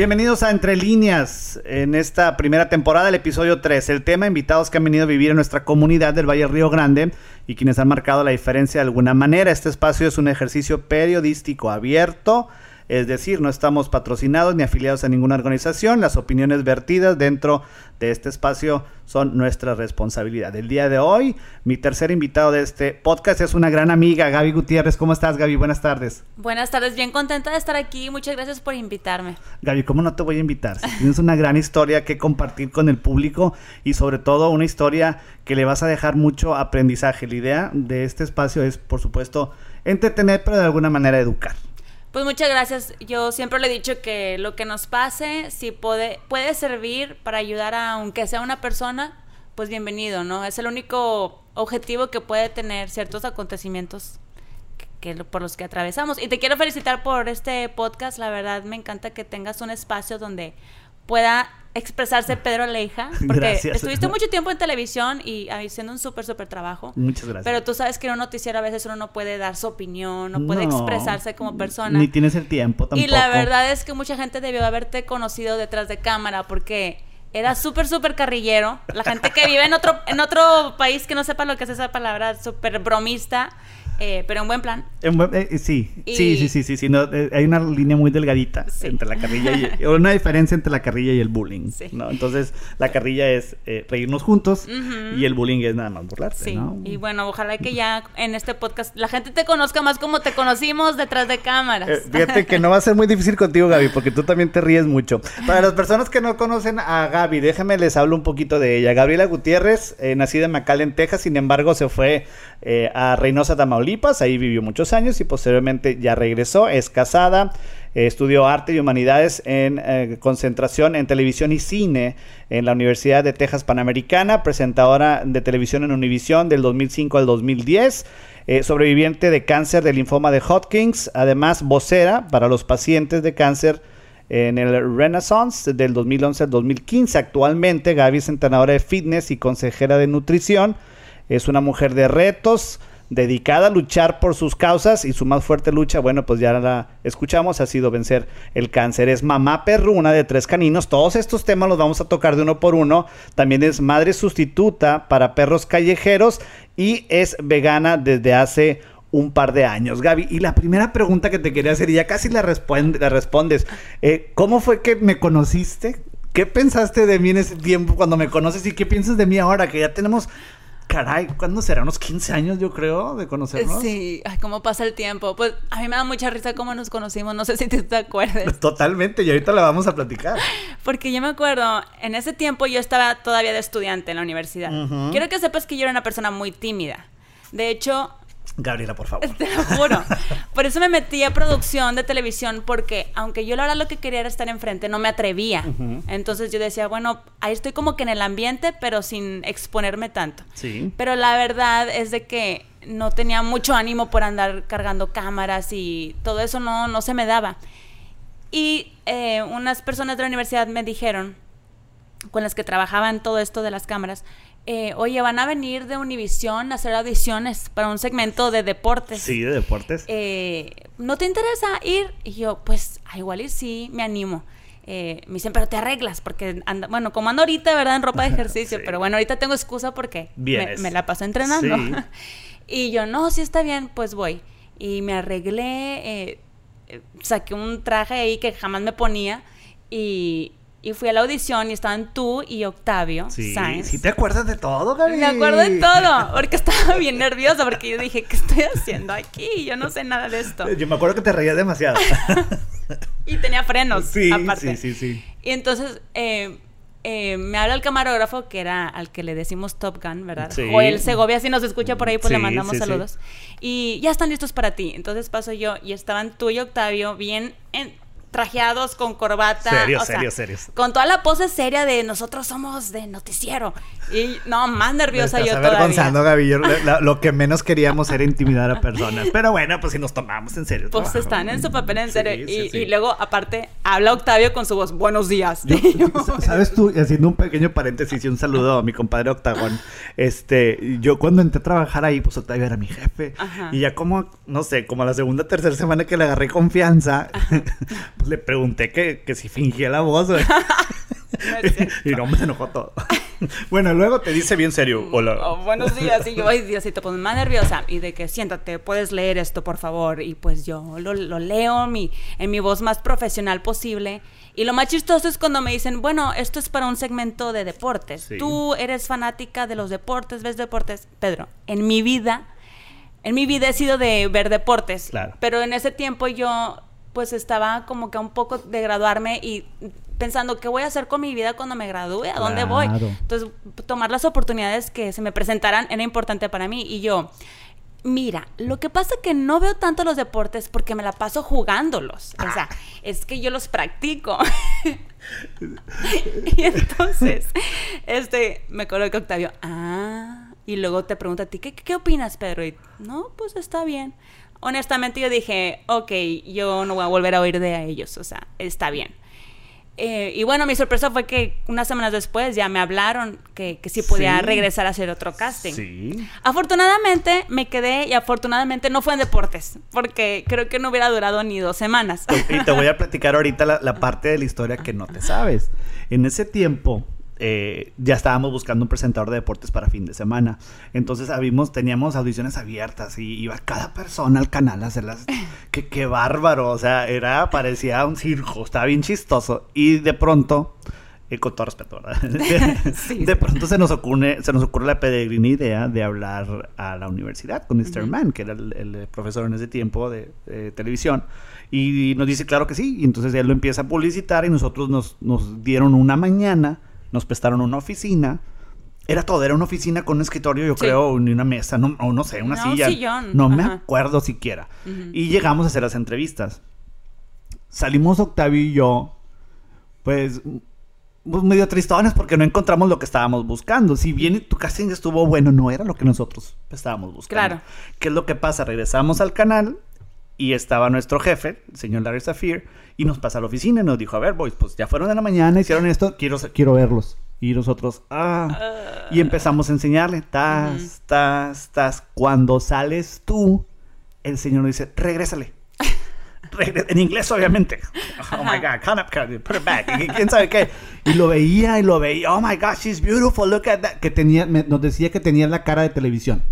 Bienvenidos a Entre Líneas en esta primera temporada, el episodio 3. El tema, invitados que han venido a vivir en nuestra comunidad del Valle Río Grande y quienes han marcado la diferencia de alguna manera. Este espacio es un ejercicio periodístico abierto es decir, no estamos patrocinados ni afiliados a ninguna organización. Las opiniones vertidas dentro de este espacio son nuestra responsabilidad. El día de hoy, mi tercer invitado de este podcast es una gran amiga, Gaby Gutiérrez. ¿Cómo estás, Gaby? Buenas tardes. Buenas tardes, bien contenta de estar aquí. Muchas gracias por invitarme. Gaby, ¿cómo no te voy a invitar? tienes una gran historia que compartir con el público y sobre todo una historia que le vas a dejar mucho aprendizaje. La idea de este espacio es, por supuesto, entretener, pero de alguna manera educar. Pues muchas gracias. Yo siempre le he dicho que lo que nos pase, si puede, puede servir para ayudar a aunque sea una persona, pues bienvenido, ¿no? Es el único objetivo que puede tener ciertos acontecimientos que, por los que atravesamos. Y te quiero felicitar por este podcast. La verdad me encanta que tengas un espacio donde pueda expresarse Pedro Leija, porque estuviste mucho tiempo en televisión y haciendo un súper, súper trabajo. Muchas gracias. Pero tú sabes que en un noticiero a veces uno no puede dar su opinión, no puede expresarse como persona. Ni tienes el tiempo tampoco. Y la verdad es que mucha gente debió haberte conocido detrás de cámara porque era súper, súper carrillero. La gente que vive en otro, en otro país que no sepa lo que es esa palabra, súper bromista. Eh, pero en buen plan. Eh, sí, sí, sí, sí, sí, sí, eh, hay una línea muy delgadita entre la carrilla y una diferencia entre la carrilla y el bullying, ¿no? Entonces, la carrilla es reírnos juntos y el bullying es nada más burlarse, sí. Y bueno, ojalá que ya en este podcast la gente te conozca más como te conocimos detrás de cámaras. fíjate que no va a ser muy difícil contigo, Gaby, porque tú también te ríes mucho. Para las personas que no conocen a Gaby, déjenme les hablo un poquito de ella. Gabriela Gutiérrez, nacida en McAllen, Texas, sin embargo, se fue a Reynosa, Tamaulipas ahí vivió muchos años y posteriormente ya regresó, es casada, eh, estudió arte y humanidades en eh, concentración en televisión y cine en la Universidad de Texas Panamericana, presentadora de televisión en Univisión del 2005 al 2010. Eh, sobreviviente de cáncer de linfoma de Hodgkins, además vocera para los pacientes de cáncer en el Renaissance del 2011 al 2015. Actualmente Gaby es entrenadora de fitness y consejera de nutrición. Es una mujer de retos, dedicada a luchar por sus causas y su más fuerte lucha, bueno, pues ya la escuchamos, ha sido vencer el cáncer. Es mamá perruna de tres caninos. Todos estos temas los vamos a tocar de uno por uno. También es madre sustituta para perros callejeros y es vegana desde hace un par de años, Gaby. Y la primera pregunta que te quería hacer, y ya casi la, la respondes, eh, ¿cómo fue que me conociste? ¿Qué pensaste de mí en ese tiempo cuando me conoces y qué piensas de mí ahora que ya tenemos Caray, ¿cuándo será? Unos 15 años, yo creo, de conocernos. Sí, ay, cómo pasa el tiempo. Pues a mí me da mucha risa cómo nos conocimos. No sé si te, acuerdas. Totalmente, y ahorita la vamos a platicar. Porque yo me acuerdo, en ese tiempo yo estaba todavía de estudiante en la universidad. Quiero que sepas que yo era una persona muy tímida. De hecho, Gabriela, por favor. Te lo juro. Por eso me metí a producción de televisión, porque aunque yo la verdad lo que quería era estar enfrente, no me atrevía. Entonces yo decía, bueno, ahí estoy como que en el ambiente, pero sin exponerme tanto. Sí. Pero la verdad es de que no tenía mucho ánimo por andar cargando cámaras y todo eso no, no se me daba. Y eh, unas personas de la universidad me dijeron, con las que trabajaban todo esto de las cámaras, eh, oye, van a venir de Univisión a hacer audiciones para un segmento de deportes. Sí, de deportes. Eh, ¿No te interesa ir? Y yo, pues, ah, igual y sí, me animo. Eh, me dicen, pero te arreglas, porque, anda, bueno, como ando ahorita, ¿verdad? En ropa de ejercicio, pero bueno, ahorita tengo excusa porque me, la paso entrenando. y yo, no, sí está bien, pues voy. Y me arreglé, saqué un traje ahí que jamás me ponía y, y fui a la audición y estaban tú y Octavio sí, Sí, te acuerdas de todo, Gaby. Me acuerdo de todo, porque estaba bien nerviosa, porque yo dije, ¿qué estoy haciendo aquí? Yo no sé nada de esto. Yo me acuerdo que te reías demasiado. y tenía frenos, sí, aparte. Sí, sí, sí. Y entonces eh, eh, me habla el camarógrafo, que era al que le decimos Top Gun, ¿verdad? Sí. O el Segovia, si nos escucha por ahí, pues le mandamos saludos. Y ya están listos para ti. Entonces paso yo y estaban tú y Octavio bien... En, trajeados con corbata. Serios, serios, serios. Con toda la pose seria de nosotros somos de noticiero. Y no, más nerviosa yo avergonzando, Gaby. lo que menos queríamos era intimidar a personas. Pero bueno, pues si nos tomamos en serio. Pues están en su papel en serio. y, luego, aparte, habla Octavio con su voz, buenos días. ¿Sabes tú? Haciendo un pequeño paréntesis y un saludo a mi compadre Octagón. Este, yo cuando entré a trabajar ahí, pues Octavio era mi jefe. Y ya como, no sé, como la segunda, tercera semana que le agarré confianza, Pues le pregunté que, que si fingía la voz, güey. y no me enojó todo. bueno, luego te dice bien serio, hola. Oh, buenos días, y yo, ay Diosito, pues más nerviosa. Y de que siéntate, puedes leer esto, por favor. Y pues yo lo, lo leo mi, en mi voz más profesional posible. Y lo más chistoso es cuando me dicen, bueno, esto es para un segmento de deportes. Sí. Tú eres fanática de los deportes, ves deportes. Pedro, en mi vida, en mi vida he sido de ver deportes. Claro. Pero en ese tiempo yo, pues estaba como que un poco de graduarme y pensando, ¿qué voy a hacer con mi vida cuando me gradúe? ¿A dónde voy? Entonces, tomar las oportunidades que se me presentaran era importante para mí. Y yo, mira, lo que pasa es que no veo tanto los deportes porque me la paso jugándolos. O sea, es que yo los practico. y entonces, este, me acuerdo que Octavio, ah, y luego te pregunta a ti, ¿qué, qué opinas, Pedro? Y, no, pues está bien. Honestamente yo dije, ok, yo no voy a volver a oír de ellos, o sea, está bien. Eh, y bueno, mi sorpresa fue que unas semanas después ya me hablaron que, que sí podía Sí. regresar a hacer otro casting. Sí. Afortunadamente me quedé y afortunadamente no fue en deportes, porque creo que no hubiera durado ni dos semanas. Y te voy a platicar ahorita la, la parte de la historia que no te sabes. En ese tiempo eh, ya estábamos buscando un presentador de deportes para fin de semana. Entonces habíamos, teníamos audiciones abiertas y iba cada persona al canal a hacerlas. Qué, qué bárbaro, o sea, era, parecía un circo, estaba bien chistoso. Y de pronto, eh, con todo respeto, ¿verdad? Sí. de pronto se nos ocurre, se nos ocurre la peregrina idea de hablar a la universidad con Mr. Mann, que era el, el profesor en ese tiempo de, de televisión. Y nos dice, claro que sí. Y entonces él lo empieza a publicitar y nosotros nos, nos dieron una mañana, nos prestaron una oficina. Era todo, era una oficina con un escritorio, yo Sí. creo, ni una mesa, no, o no sé, una No, un silla. sillón, No me acuerdo siquiera. Y llegamos a hacer las entrevistas. Salimos Octavio y yo, pues, pues, medio tristones porque no encontramos lo que estábamos buscando. Si bien tu casting estuvo bueno, no era lo que nosotros estábamos buscando. Claro. ¿Qué es lo que pasa? Regresamos al canal y estaba nuestro jefe, el señor Larry Zafir, y nos pasa a la oficina y nos dijo, a ver, boys, pues ya fueron de la mañana, hicieron esto, quiero, quiero verlos. Y nosotros, ah, y empezamos a enseñarle, tas, tas, tas. Cuando sales tú, el señor nos dice, regrésale. En inglés, obviamente. Oh my God, come up, put it back. Y ¿Quién sabe qué? Y lo veía y lo veía. Oh my God, she's beautiful. Look at that. Que tenía, me- nos decía que tenía la cara de televisión.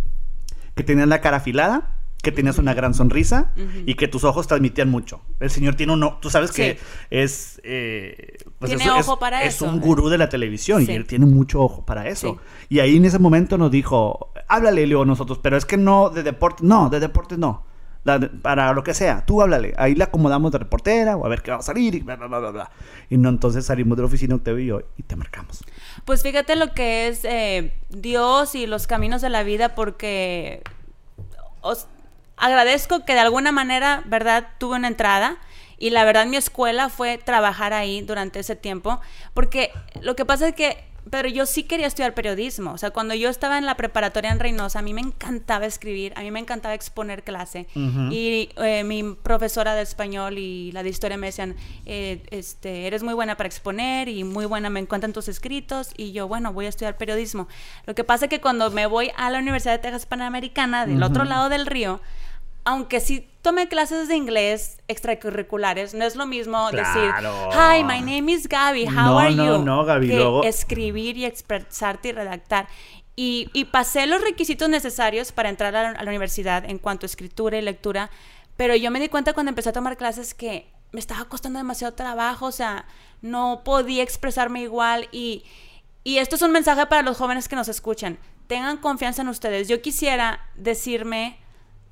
Que tenías la cara afilada, que tenías una gran sonrisa y que tus ojos transmitían mucho. El señor tiene un... o- Tú sabes que es... eh, pues Tiene es- ojo es- para es eso. un gurú de la televisión Sí. y él tiene mucho ojo para eso. Sí. Y ahí en ese momento nos dijo, háblale, Leo, nosotros, pero es que no de deporte, no, de deportes no. La para lo que sea, tú háblale. Ahí le acomodamos de reportera o a ver qué va a salir y bla, bla, bla, bla, bla. Y no, entonces salimos de la oficina Octavio y yo y te marcamos. Pues fíjate lo que es eh, Dios y los caminos de la vida porque os agradezco que de alguna manera, ¿verdad? Tuve una entrada y la verdad mi escuela fue trabajar ahí durante ese tiempo porque lo que pasa es que, pero yo sí quería estudiar periodismo, o sea, cuando yo estaba en la preparatoria en Reynosa, a mí me encantaba escribir, a mí me encantaba exponer clase Ujú. y eh, mi profesora de español y la de historia me decían, eh, este, eres muy buena para exponer y muy buena, me encantan tus escritos y yo, bueno, voy a estudiar periodismo. Lo que pasa es que cuando me voy a la Universidad de Texas Panamericana, del otro Ujú. lado del río, aunque sí tomé clases de inglés extracurriculares, no es lo mismo decir, hi, my name is Gaby, how No, are no, you? no, Gaby, que luego- escribir y expresarte y redactar. Y, y pasé los requisitos necesarios para entrar a la, a la universidad en cuanto a escritura y lectura, pero yo me di cuenta cuando empecé a tomar clases que me estaba costando demasiado trabajo, o sea, no podía expresarme igual y, y esto es un mensaje para los jóvenes que nos escuchan. Tengan confianza en ustedes. Yo quisiera decirme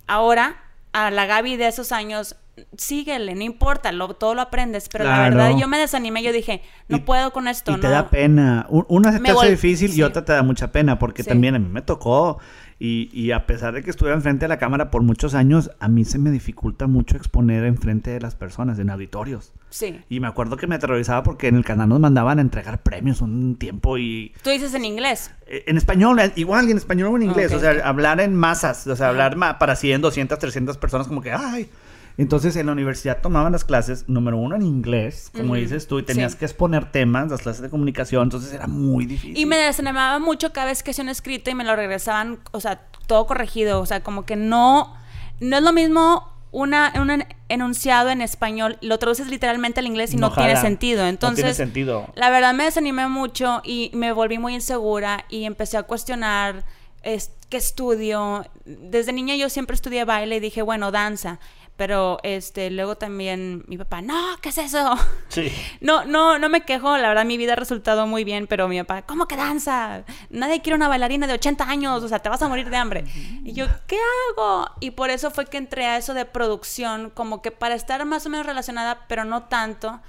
ahora a la Gaby de esos años, síguele, no importa, lo, todo lo aprendes, pero la verdad yo me desanimé, yo dije, no Y- puedo con esto, Y no. te da pena. Un- Una se te hace difícil sí. y otra te da mucha pena, porque Sí. también a mí me tocó. Y, y a pesar de que estuve enfrente de la cámara por muchos años, a mí se me dificulta mucho exponer enfrente de las personas, en auditorios. Sí. Y me acuerdo que me aterrorizaba porque en el canal nos mandaban a entregar premios un tiempo y... Tú dices en inglés. eh, En español, eh, igual, en español o en inglés. O sea, hablar en masas, o sea, hablar para 100, 200, 300 personas, como que, ay. Entonces, en la universidad tomaban las clases, número uno, en inglés, como dices tú, y tenías sí. que exponer temas, las clases de comunicación, entonces era muy difícil. Y me desanimaba mucho cada vez que hacía un escrito y me lo regresaban, o sea, todo corregido, o sea, como que no, no es lo mismo una, un enunciado en español, lo traduces literalmente al inglés y no, tiene sentido. Entonces, no tiene sentido. la verdad me desanimé mucho y me volví muy insegura y empecé a cuestionar qué estudio. Desde niña yo siempre estudié baile y dije, bueno, danza. Pero este, luego también mi papá, no, ¿qué es eso? Sí. No, no, no me quejo, la verdad mi vida ha resultado muy bien, pero mi papá, ¿cómo que danza? Nadie quiere una bailarina de 80 años, o sea, te vas a morir de hambre. Y yo, ¿qué hago? Y por eso fue que entré a eso de producción, como que para estar más o menos relacionada, pero no tanto.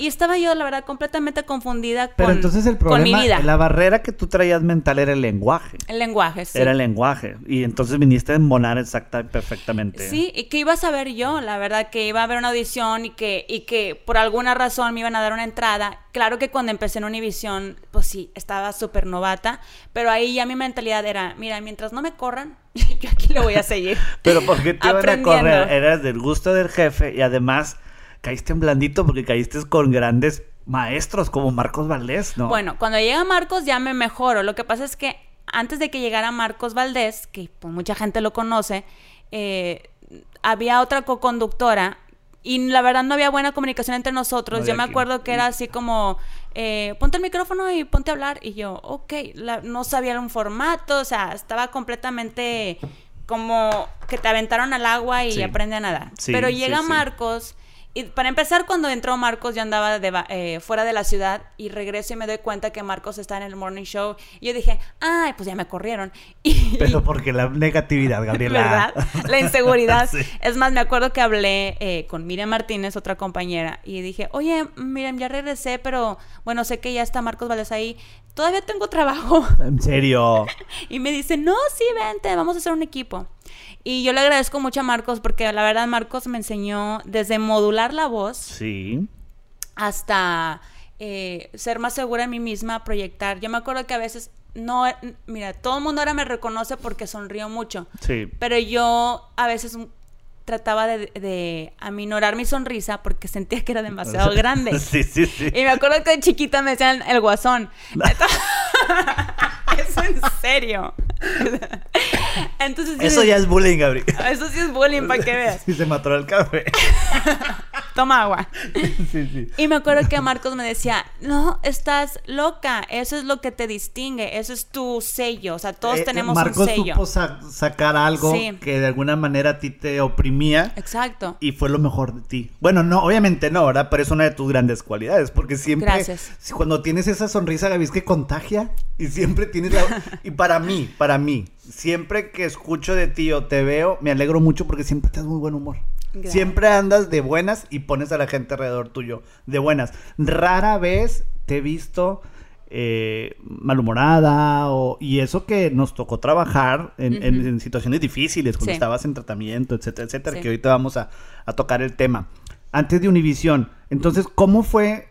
Y estaba yo, la verdad, completamente confundida Pero con, entonces el problema, con mi vida. la barrera que tú traías mental era el lenguaje. El lenguaje, sí. Era el lenguaje. Y entonces viniste a embonar exacta perfectamente. Sí, y que iba a saber yo, la verdad, que iba a haber una audición y que, y que por alguna razón me iban a dar una entrada. Claro que cuando empecé en Univisión, pues sí, estaba súper novata, pero ahí ya mi mentalidad era, mira, mientras no me corran, yo aquí le voy a seguir. pero ¿por qué te iban a correr? Eras del gusto del jefe y además caíste en blandito porque caíste con grandes maestros como Marcos Valdés, ¿no? Bueno, cuando llega Marcos ya me mejoro. Lo que pasa es que antes de que llegara Marcos Valdés, que pues, mucha gente lo conoce, eh, había otra co-conductora y la verdad no había buena comunicación entre nosotros. yo me acuerdo que era así como, eh, ponte el micrófono y ponte a hablar. Y yo, ok, no sabía un formato, o sea, estaba completamente como que te aventaron al agua y aprende a nadar. Pero llega Marcos y para empezar, cuando entró Marcos, yo andaba de, eh, fuera de la ciudad y regreso y me doy cuenta que Marcos está en el morning show. Y yo dije, ay, pues ya me corrieron. Y, Pero porque la negatividad, Gabriela. ¿Verdad? La inseguridad. Es más, me acuerdo que hablé eh, con Miriam Martínez, otra compañera, y dije, oye, Miriam, ya regresé, pero bueno, sé que ya está Marcos Valdés ahí. Todavía tengo trabajo. ¿En serio? y me dice, no, sí, vente, vamos a hacer un equipo. Y yo le agradezco mucho a Marcos porque la verdad Marcos me enseñó desde modular la voz. Sí. Hasta eh, ser más segura de mí misma, proyectar. Yo me acuerdo que a veces no, mira, todo el mundo ahora me reconoce porque sonrío mucho. Sí. Pero yo a veces trataba de, de, aminorar mi sonrisa porque sentía que era demasiado grande. Sí, sí, sí. Y me acuerdo que de chiquita me decían el guasón. es en serio. Entonces, Eso ya es bullying, Gabriel. Eso sí es bullying, para que veas. Y se mató el café. Toma agua. Sí, sí. Y me acuerdo que Marcos me decía, no, estás loca, eso es lo que te distingue, eso es tu sello, o sea, todos Eh, tenemos Marcos un sello. supo sa- sacar algo Sí. que de alguna manera a ti te oprimía Exacto. y fue lo mejor de ti. Bueno, no, obviamente no, ¿verdad? Pero es una de tus grandes cualidades, porque siempre, Gracias. cuando tienes esa sonrisa, Gaby, es que contagia y siempre tienes la... y para mí, para mí, siempre que escucho de ti o te veo, me alegro mucho porque siempre te das muy buen humor. Gracias. Siempre andas de buenas y pones a la gente alrededor tuyo de buenas. Rara vez te he visto eh, malhumorada o, y eso que nos tocó trabajar en, en- Ujú. en situaciones difíciles, cuando Sí. estabas en tratamiento, etcétera, etcétera, Sí. que ahorita vamos a, a tocar el tema. Antes de Univisión, entonces, ¿cómo fue?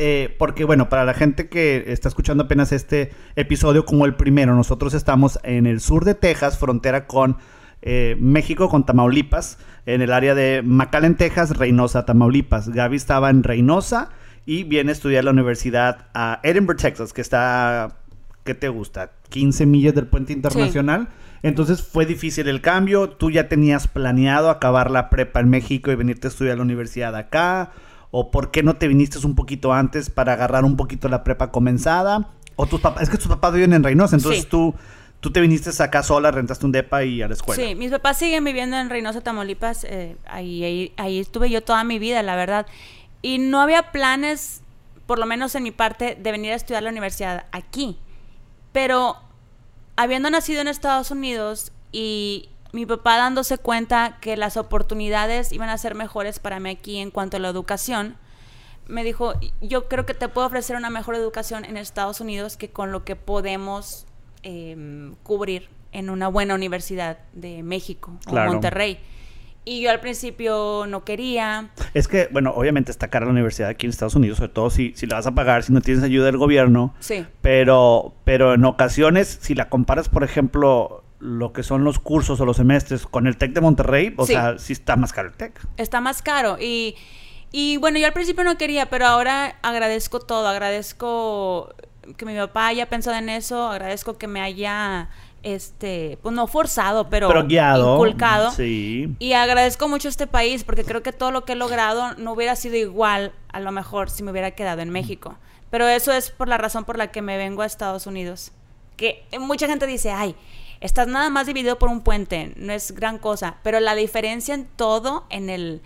eh, porque bueno, para la gente que está escuchando apenas este episodio como el primero, nosotros estamos en el sur de Texas, frontera con eh, México, con Tamaulipas, en el área de McAllen, Texas, Reynosa, Tamaulipas. Gaby estaba en Reynosa y viene a estudiar la universidad a Edinburgh, Texas, que está, ¿qué te gusta? 15 millas del puente internacional. Entonces fue difícil el cambio. Tú ya tenías planeado acabar la prepa en México y venirte a estudiar a la universidad acá. ¿O por qué no te viniste un poquito antes para agarrar un poquito la prepa comenzada? O tus papás, es que tus papás viven en Reynosa, entonces Sí. tú, tú te viniste acá sola, rentaste un depa y a la escuela. Sí, mis papás siguen viviendo en Reynosa, Tamaulipas. eh, ahí, ahí, estuve yo toda mi vida, la verdad. Y no había planes, por lo menos en mi parte, de venir a estudiar la universidad aquí. Pero habiendo nacido en Estados Unidos y mi papá dándose cuenta que las oportunidades iban a ser mejores para mí aquí en cuanto a la educación, me dijo, yo creo que te puedo ofrecer una mejor educación en Estados Unidos que con lo que podemos eh, cubrir en una buena universidad de México Claro. o Monterrey. Y yo al principio no quería. Es que, bueno, obviamente está cara la universidad aquí en Estados Unidos, sobre todo si, si la vas a pagar, si no tienes ayuda del gobierno. Sí. Pero, pero en ocasiones, si la comparas, por ejemplo, lo que son los cursos o los semestres con el TEC de Monterrey, o Sí. sea, sí está más caro el TEC. está más caro. Y, y bueno, yo al principio no quería, pero ahora agradezco todo. Agradezco que mi papá haya pensado en eso, agradezco que me haya este, pues no forzado, pero, Pero guiado. inculcado. Sí. Y agradezco mucho a este país porque creo que todo lo que he logrado no hubiera sido igual a lo mejor si me hubiera quedado en México. Pero eso es por la razón por la que me vengo a Estados Unidos. Que mucha gente dice, ay, estás nada más dividido por un puente, no es gran cosa. Pero la diferencia en todo, en el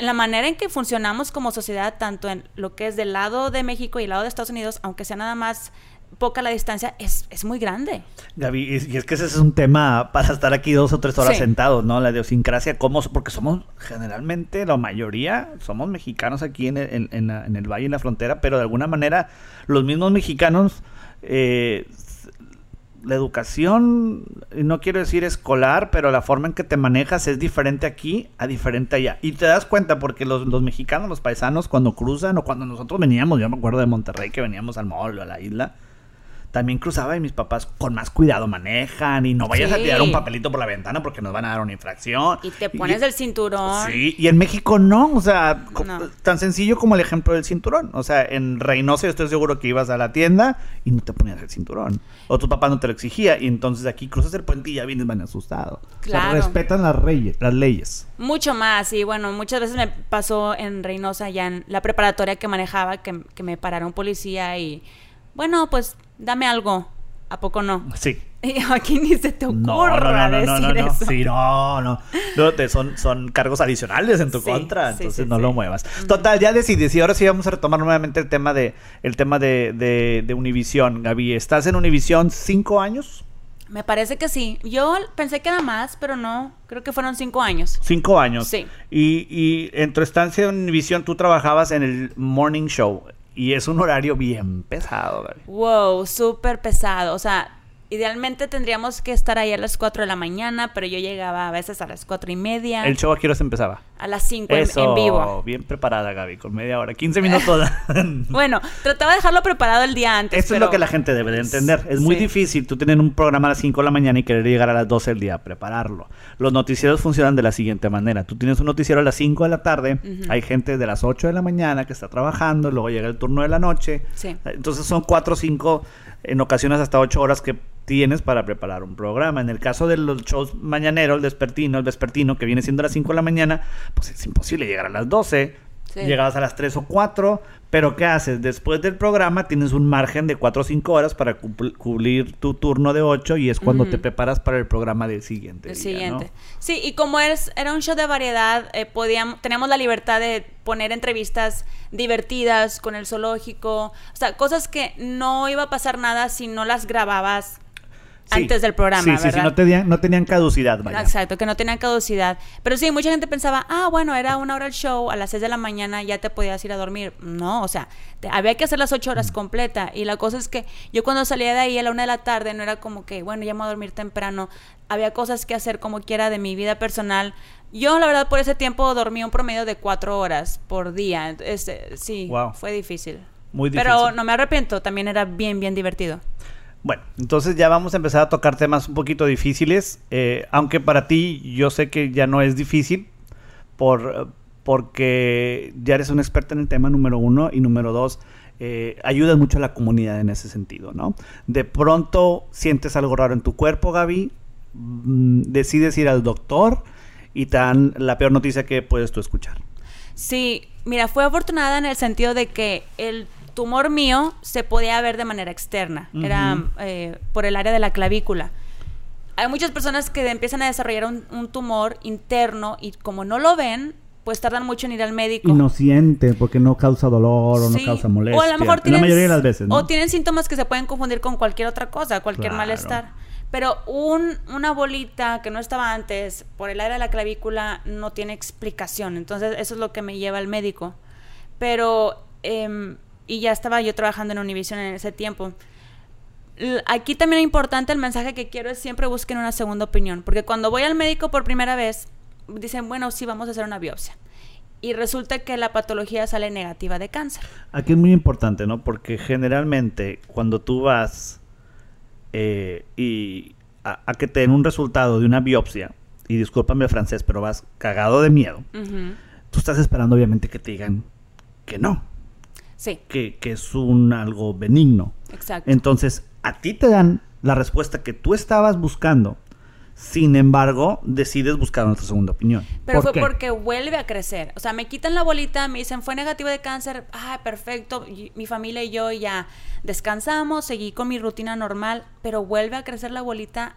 la manera en que funcionamos como sociedad, tanto en lo que es del lado de México y el lado de Estados Unidos, aunque sea nada más poca la distancia, es, es muy grande. Gaby, y y es que ese es un tema para estar aquí dos o tres horas Sí. sentados, ¿no? La idiosincrasia, ¿cómo? Porque somos generalmente, la mayoría, somos mexicanos aquí en el, en- en la- en el valle, en la frontera, pero de alguna manera los mismos mexicanos, eh, la educación, no quiero decir escolar, pero la forma en que te manejas es diferente aquí a diferente allá. Y te das cuenta porque los, los mexicanos, los paisanos, cuando cruzan o cuando nosotros veníamos, yo me acuerdo de Monterrey que veníamos al mall o a la isla, también cruzaba y mis papás con más cuidado manejan y no vayas a tirar un papelito por la ventana porque nos van a dar una infracción. Y te pones el cinturón. Sí, y en México no, o sea, No. tan sencillo como el ejemplo del cinturón. O sea, en Reynosa yo estoy seguro que ibas a la tienda y no te ponías el cinturón. O tu papá no te lo exigía y entonces aquí cruzas el puente y ya vienes bien asustado. O sea, Claro. respetan las, reyes, las leyes. Mucho más, y bueno, muchas veces me pasó en Reynosa, ya en la preparatoria que manejaba, que, que me parara un policía y, bueno, pues dame algo, ¿a poco no? Sí. Aquí ni se te ocurra no, no, no, no, decir no, no. eso. Sí, no, no. Te- son, son cargos adicionales en tu Sí, contra, entonces sí, no lo muevas. Total, ya decidí. Y ahora sí vamos a retomar nuevamente el tema de el tema de, de, de Univisión. Gaby, ¿estás en Univisión cinco años? Me parece que sí. Yo pensé que era más, pero no, creo que fueron cinco años. Cinco años. Sí. Y, y en tu estancia en Univisión tú trabajabas en el Morning Show. Y es un horario bien pesado, Gaby. Wow, súper pesado. O sea, idealmente tendríamos que estar ahí a las 4 de la mañana, pero yo llegaba a veces a las cuatro y media, ¿El show a qué horas empezaba? A las 5 en, vivo. bien preparada, Gaby, con media hora, 15 minutos. Bueno, trataba de dejarlo preparado el día antes. Esto es lo que la gente debe de entender. Es muy Sí. difícil tú tener un programa a las 5 de la mañana y querer llegar a las 12 del día a prepararlo. Los noticieros funcionan de la siguiente manera. Tú tienes un noticiero a las 5 de la tarde, hay gente de las 8 de la mañana que está trabajando, luego llega el turno de la noche. Sí. Entonces son 4 o 5, en ocasiones hasta 8 horas que tienes para preparar un programa. En el caso de los shows mañaneros, el despertino, el vespertino, que viene siendo a las 5 de la mañana, pues es imposible llegar a las 12. Sí. Llegabas a las 3 o 4, pero ¿qué haces? Después del programa tienes un margen de 4 o 5 horas para cubrir tu turno de 8 y es cuando te preparas para el programa del siguiente. El día, siguiente. ¿no? Sí, y como es, era un show de variedad, eh, podíamos, teníamos la libertad de poner entrevistas divertidas con el zoológico, o sea, cosas que no iba a pasar nada si no las grababas Sí. antes del programa, Sí, sí, sí, no tenían, no tenían caducidad, vaya. Exacto, que no tenían caducidad. Pero sí, mucha gente pensaba, ah, bueno, era una hora el show, a las 6 de la mañana ya te podías ir a dormir. No, o sea, te- había que hacer las 8 horas completa. Y la cosa es que yo cuando salía de ahí a la una de la tarde, no era como que, bueno, ya me voy a dormir temprano. Había cosas que hacer como quiera de mi vida personal. Yo, la verdad, por ese tiempo dormí un promedio de 4 horas por día. Este, sí, Wow. fue difícil. Muy Pero difícil. no me arrepiento, también era bien, bien divertido. Bueno, entonces ya vamos a empezar a tocar temas un poquito difíciles, eh, aunque para ti yo sé que ya no es difícil, por, porque ya eres un experto en el tema, número uno, y número dos, eh, ayudas mucho a la comunidad en ese sentido, ¿no? De pronto sientes algo raro en tu cuerpo, Gaby, mm, decides ir al doctor y te dan la peor noticia que puedes tú escuchar. Sí, mira, fue afortunada en el sentido de que el tumor mío se podía ver de manera externa, era eh, por el área de la clavícula. Hay muchas personas que empiezan a desarrollar un, un tumor interno y como no lo ven, pues tardan mucho en ir al médico. Y no siente porque no causa dolor o no causa molestia. O a lo mejor En tienen, la mayoría de las veces, ¿no? O tienen síntomas que se pueden confundir con cualquier otra cosa, cualquier Claro. malestar. Pero un, una bolita que no estaba antes por el área de la clavícula no tiene explicación. Entonces eso es lo que me lleva al médico. Pero, em, y ya estaba yo trabajando en Univision en ese tiempo. Aquí también es importante el mensaje que quiero es siempre busquen una segunda opinión. Porque cuando voy al médico por primera vez, dicen, bueno, sí, vamos a hacer una biopsia. Y resulta que la patología sale negativa de cáncer. Aquí es muy importante, ¿no? Porque generalmente cuando tú vas eh, y a, a que te den un resultado de una biopsia, y discúlpame el francés, pero vas cagado de miedo, tú estás esperando obviamente que te digan que no, Sí, que, que es un algo benigno. exacto. Entonces, a ti te dan la respuesta que tú estabas buscando. Sin embargo, decides buscar otra segunda opinión. Pero fue porque vuelve a crecer. O sea, me quitan la bolita, me dicen fue negativo de cáncer. Ah, perfecto. mi familia y yo ya descansamos, seguí con mi rutina normal, pero vuelve a crecer la bolita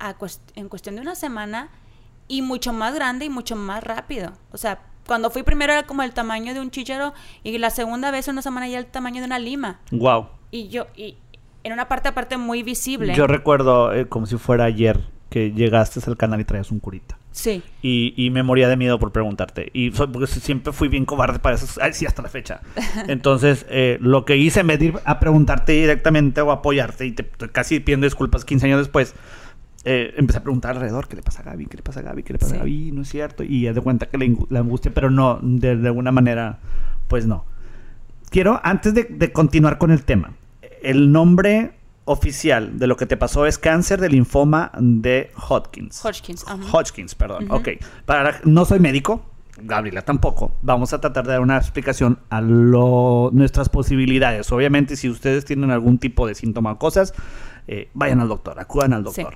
en cuestión de una semana y mucho más grande y mucho más rápido. O sea, cuando fui primero era como el tamaño de un chichero y la segunda vez en una semana ya el tamaño de una lima. Wow. Y yo, y en una parte aparte muy visible. Yo recuerdo eh, como si fuera ayer que llegaste al canal y traías un curita. Sí. Y, y, me moría de miedo por preguntarte. Y porque siempre fui bien cobarde para eso. Ay, sí, hasta la fecha. Entonces, eh, lo que hice en vez de ir a preguntarte directamente o apoyarte, y te, casi pidiendo disculpas 15 años después, eh, empecé a preguntar alrededor, ¿qué le pasa a Gaby? ¿Qué le pasa a Gaby? ¿Qué le pasa a Gaby? No es cierto. Y ya de cuenta que la angustia, pero no, de, alguna manera, pues no. Quiero, antes de, de continuar con el tema, el nombre oficial de lo que te pasó es cáncer de linfoma de Hodgkins. Hodgkins, Hodgkins, perdón. Ok. Para, no soy médico, Gabriela tampoco. Vamos a tratar de dar una explicación a lo, nuestras posibilidades. Obviamente, si ustedes tienen algún tipo de síntoma o cosas, eh, vayan al doctor, acudan al doctor.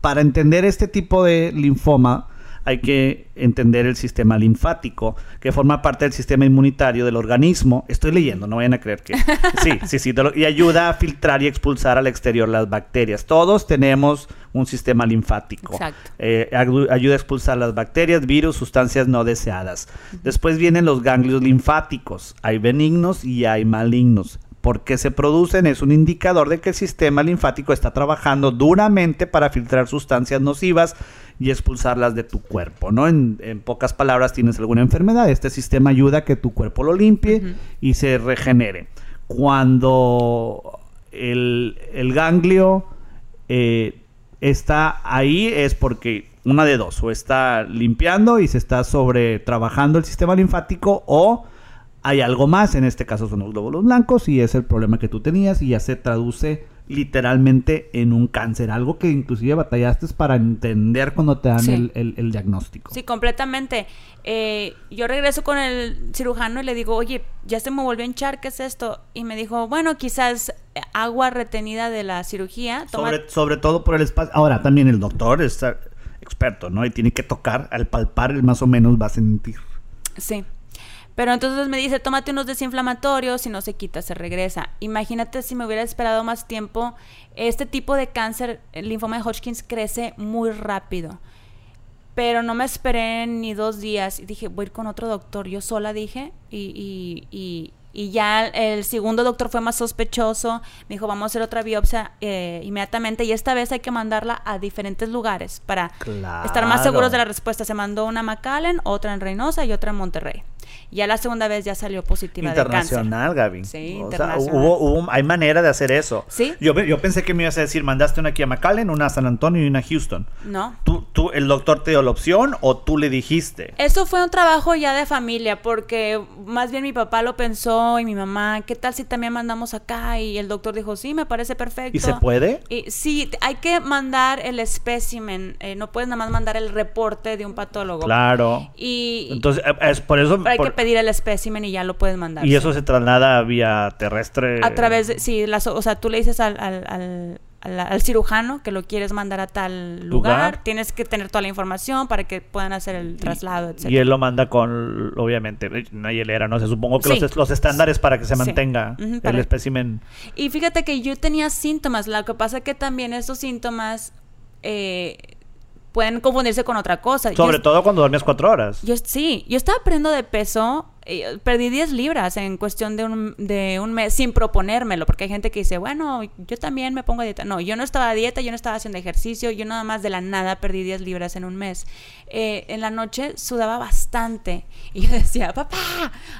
Para entender este tipo de linfoma, hay que entender el sistema linfático, que forma parte del sistema inmunitario del organismo. Estoy leyendo, no vayan a creer que... Sí, sí, sí. Y ayuda a filtrar y expulsar al exterior las bacterias. Todos tenemos un sistema linfático. Exacto. Eh, ayuda a expulsar las bacterias, virus, sustancias no deseadas. Después vienen los ganglios linfáticos. Hay benignos y hay malignos porque se producen es un indicador de que el sistema linfático está trabajando duramente para filtrar sustancias nocivas y expulsarlas de tu cuerpo, ¿no? En, pocas palabras, tienes alguna enfermedad, este sistema ayuda a que tu cuerpo lo limpie y se regenere. Cuando el, ganglio eh, está ahí es porque una de dos, o está limpiando y se está sobre trabajando el sistema linfático o hay algo más, en este caso son los glóbulos blancos y es el problema que tú tenías y ya se traduce literalmente en un cáncer, algo que inclusive batallaste para entender cuando te dan el, diagnóstico. Sí, completamente. Eh, yo regreso con el cirujano y le digo, oye, ya se me volvió a hinchar, ¿qué es esto? Y me dijo, bueno, quizás agua retenida de la cirugía. Sobre, sobre todo por el espacio. Ahora, también el doctor es experto, ¿no? Y tiene que tocar, al palpar, el más o menos va a sentir. Sí. Pero entonces me dice, tómate unos desinflamatorios, si no se quita, se regresa. Imagínate si me hubiera esperado más tiempo. Este tipo de cáncer, el linfoma de Hodgkins, crece muy rápido. Pero no me esperé ni dos días y dije, voy a ir con otro doctor. Yo sola dije y, y, y ya el segundo doctor fue más sospechoso, me dijo, vamos a hacer otra biopsia eh, inmediatamente y esta vez hay que mandarla a diferentes lugares para estar más seguros de la respuesta. Se mandó una a McAllen, otra en Reynosa y otra en Monterrey. Ya la segunda vez ya salió positiva internacional, de cáncer. Gaby. Sí, o internacional. Sea, hubo, hay manera de hacer eso. Sí. Yo, yo pensé que me ibas a decir, mandaste una aquí a McAllen, una a San Antonio y una a Houston. No. ¿Tú, tú, el doctor te dio la opción o tú le dijiste? Eso fue un trabajo ya de familia, porque más bien mi papá lo pensó y mi mamá, ¿qué tal si también mandamos acá? Y el doctor dijo, sí, me parece perfecto. ¿Y se puede? Y, sí, hay que mandar el espécimen, eh, no puedes nada más mandar el reporte de un patólogo. Claro. Y... Entonces, eh, es por eso pedir el espécimen y ya lo puedes mandar. ¿Y eso se traslada vía terrestre? A través de, sí, o sea, tú le dices al, al, al, cirujano que lo quieres mandar a tal lugar. tienes que tener toda la información para que puedan hacer el traslado, etc. Y él lo manda con, obviamente, una hielera, no sé, supongo que los, los, estándares para que se mantenga el espécimen. Y fíjate que yo tenía síntomas, lo que pasa que también esos síntomas... Eh, pueden confundirse con otra cosa. Sobre todo cuando duermes cuatro horas. Yo sí, yo estaba perdiendo de peso, eh, perdí 10 libras en cuestión de un, de un mes sin proponérmelo, porque hay gente que dice, bueno, yo también me pongo a dieta. No, yo no estaba a dieta, yo no estaba haciendo ejercicio, yo nada más de la nada perdí 10 libras en un mes. Eh, en la noche sudaba bastante y yo decía, papá,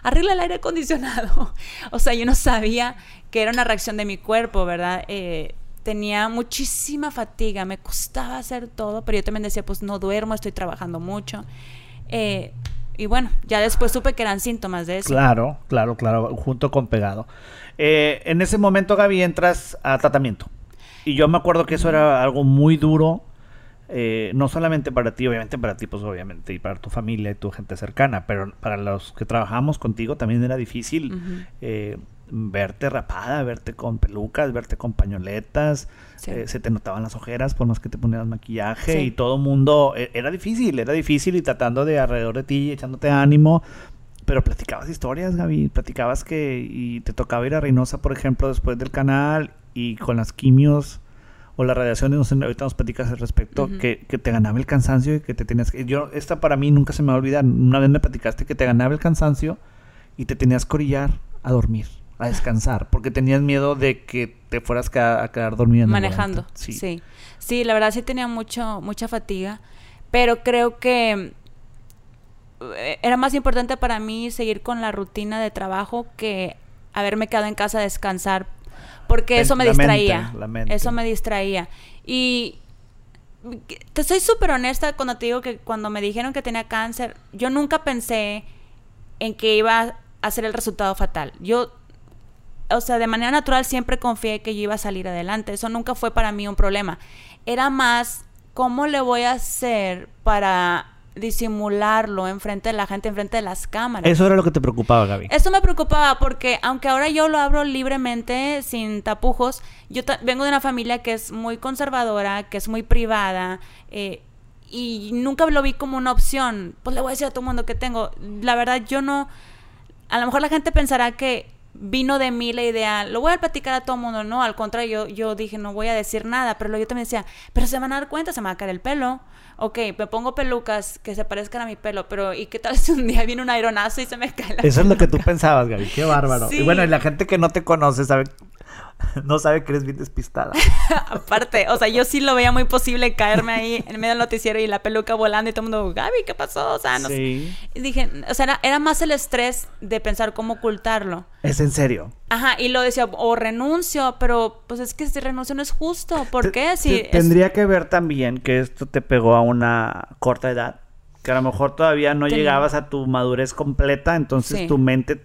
arregla el aire acondicionado. o sea, yo no sabía que era una reacción de mi cuerpo, ¿verdad? Eh, tenía muchísima fatiga, me costaba hacer todo, pero yo también decía, pues no duermo, estoy trabajando mucho. Eh, y bueno, ya después supe que eran síntomas de eso. Claro, claro, claro, junto con pegado. Eh, en ese momento, Gaby, entras a tratamiento. Y yo me acuerdo que eso era algo muy duro, eh, no solamente para ti, obviamente para ti, pues obviamente, y para tu familia y tu gente cercana, pero para los que trabajamos contigo también era difícil verte rapada, verte con pelucas, verte con pañoletas, Sí. eh, se te notaban las ojeras por más que te ponías maquillaje Sí. y todo mundo, e- era difícil, era difícil y tratando de alrededor de ti, echándote ánimo, pero platicabas historias, Gaby, platicabas que y te tocaba ir a Reynosa, por ejemplo, después del canal y con las quimios o las radiaciones, no sé, ahorita nos platicas al respecto, que, que te ganaba el cansancio y que te tenías que... Yo, esta para mí nunca se me va a olvidar, una vez me platicaste que te ganaba el cansancio y te tenías que orillar a dormir, a descansar, porque tenías miedo de que te fueras a quedar dormida. en manejando. volante. Sí. sí. la verdad sí tenía mucho, mucha fatiga, pero creo que eh, era más importante para mí seguir con la rutina de trabajo que haberme quedado en casa a descansar, porque eso me la mente, distraía. la mente. Eso me distraía. Y te soy súper honesta cuando te digo que cuando me dijeron que tenía cáncer, yo nunca pensé en que iba a ser el resultado fatal. Yo o sea, de manera natural siempre confié que yo iba a salir adelante. Eso nunca fue para mí un problema. Era más, ¿cómo le voy a hacer para disimularlo enfrente de la gente, enfrente de las cámaras? Eso era lo que te preocupaba, Gaby. Eso me preocupaba porque aunque ahora yo lo abro libremente, sin tapujos, yo vengo de una familia que es muy conservadora, que es muy privada, eh, y nunca lo vi como una opción. Pues le voy a decir a todo el mundo que tengo. La verdad, yo no... A lo mejor la gente pensará que vino de mí la idea, lo voy a platicar a todo el mundo, no, al contrario, yo, yo dije, no voy a decir nada, pero yo también decía, pero se van a dar cuenta, se me va a caer el pelo, ok, me pongo pelucas que se parezcan a mi pelo, pero ¿y qué tal si un día viene un aeronazo y se me cae la Eso es lo que tú pensabas, Gaby. Qué bárbaro. Sí. Y bueno, y la gente que no te conoce sabe, no sabe que eres bien despistada. Aparte, o sea, yo sí lo veía muy posible caerme ahí en medio del noticiero y la peluca volando y todo el mundo, Gaby, ¿qué pasó? O sea, no sé. sí. Dije, o sea, era, era más el estrés de pensar cómo ocultarlo. Es en serio. Ajá, y lo decía, o renuncio, pero pues es que si renuncio no es justo. ¿Por qué? Si es- Tendría que ver también que esto te pegó a una corta edad. Que a lo mejor todavía no Ten- llegabas a tu madurez completa, entonces Sí. tu mente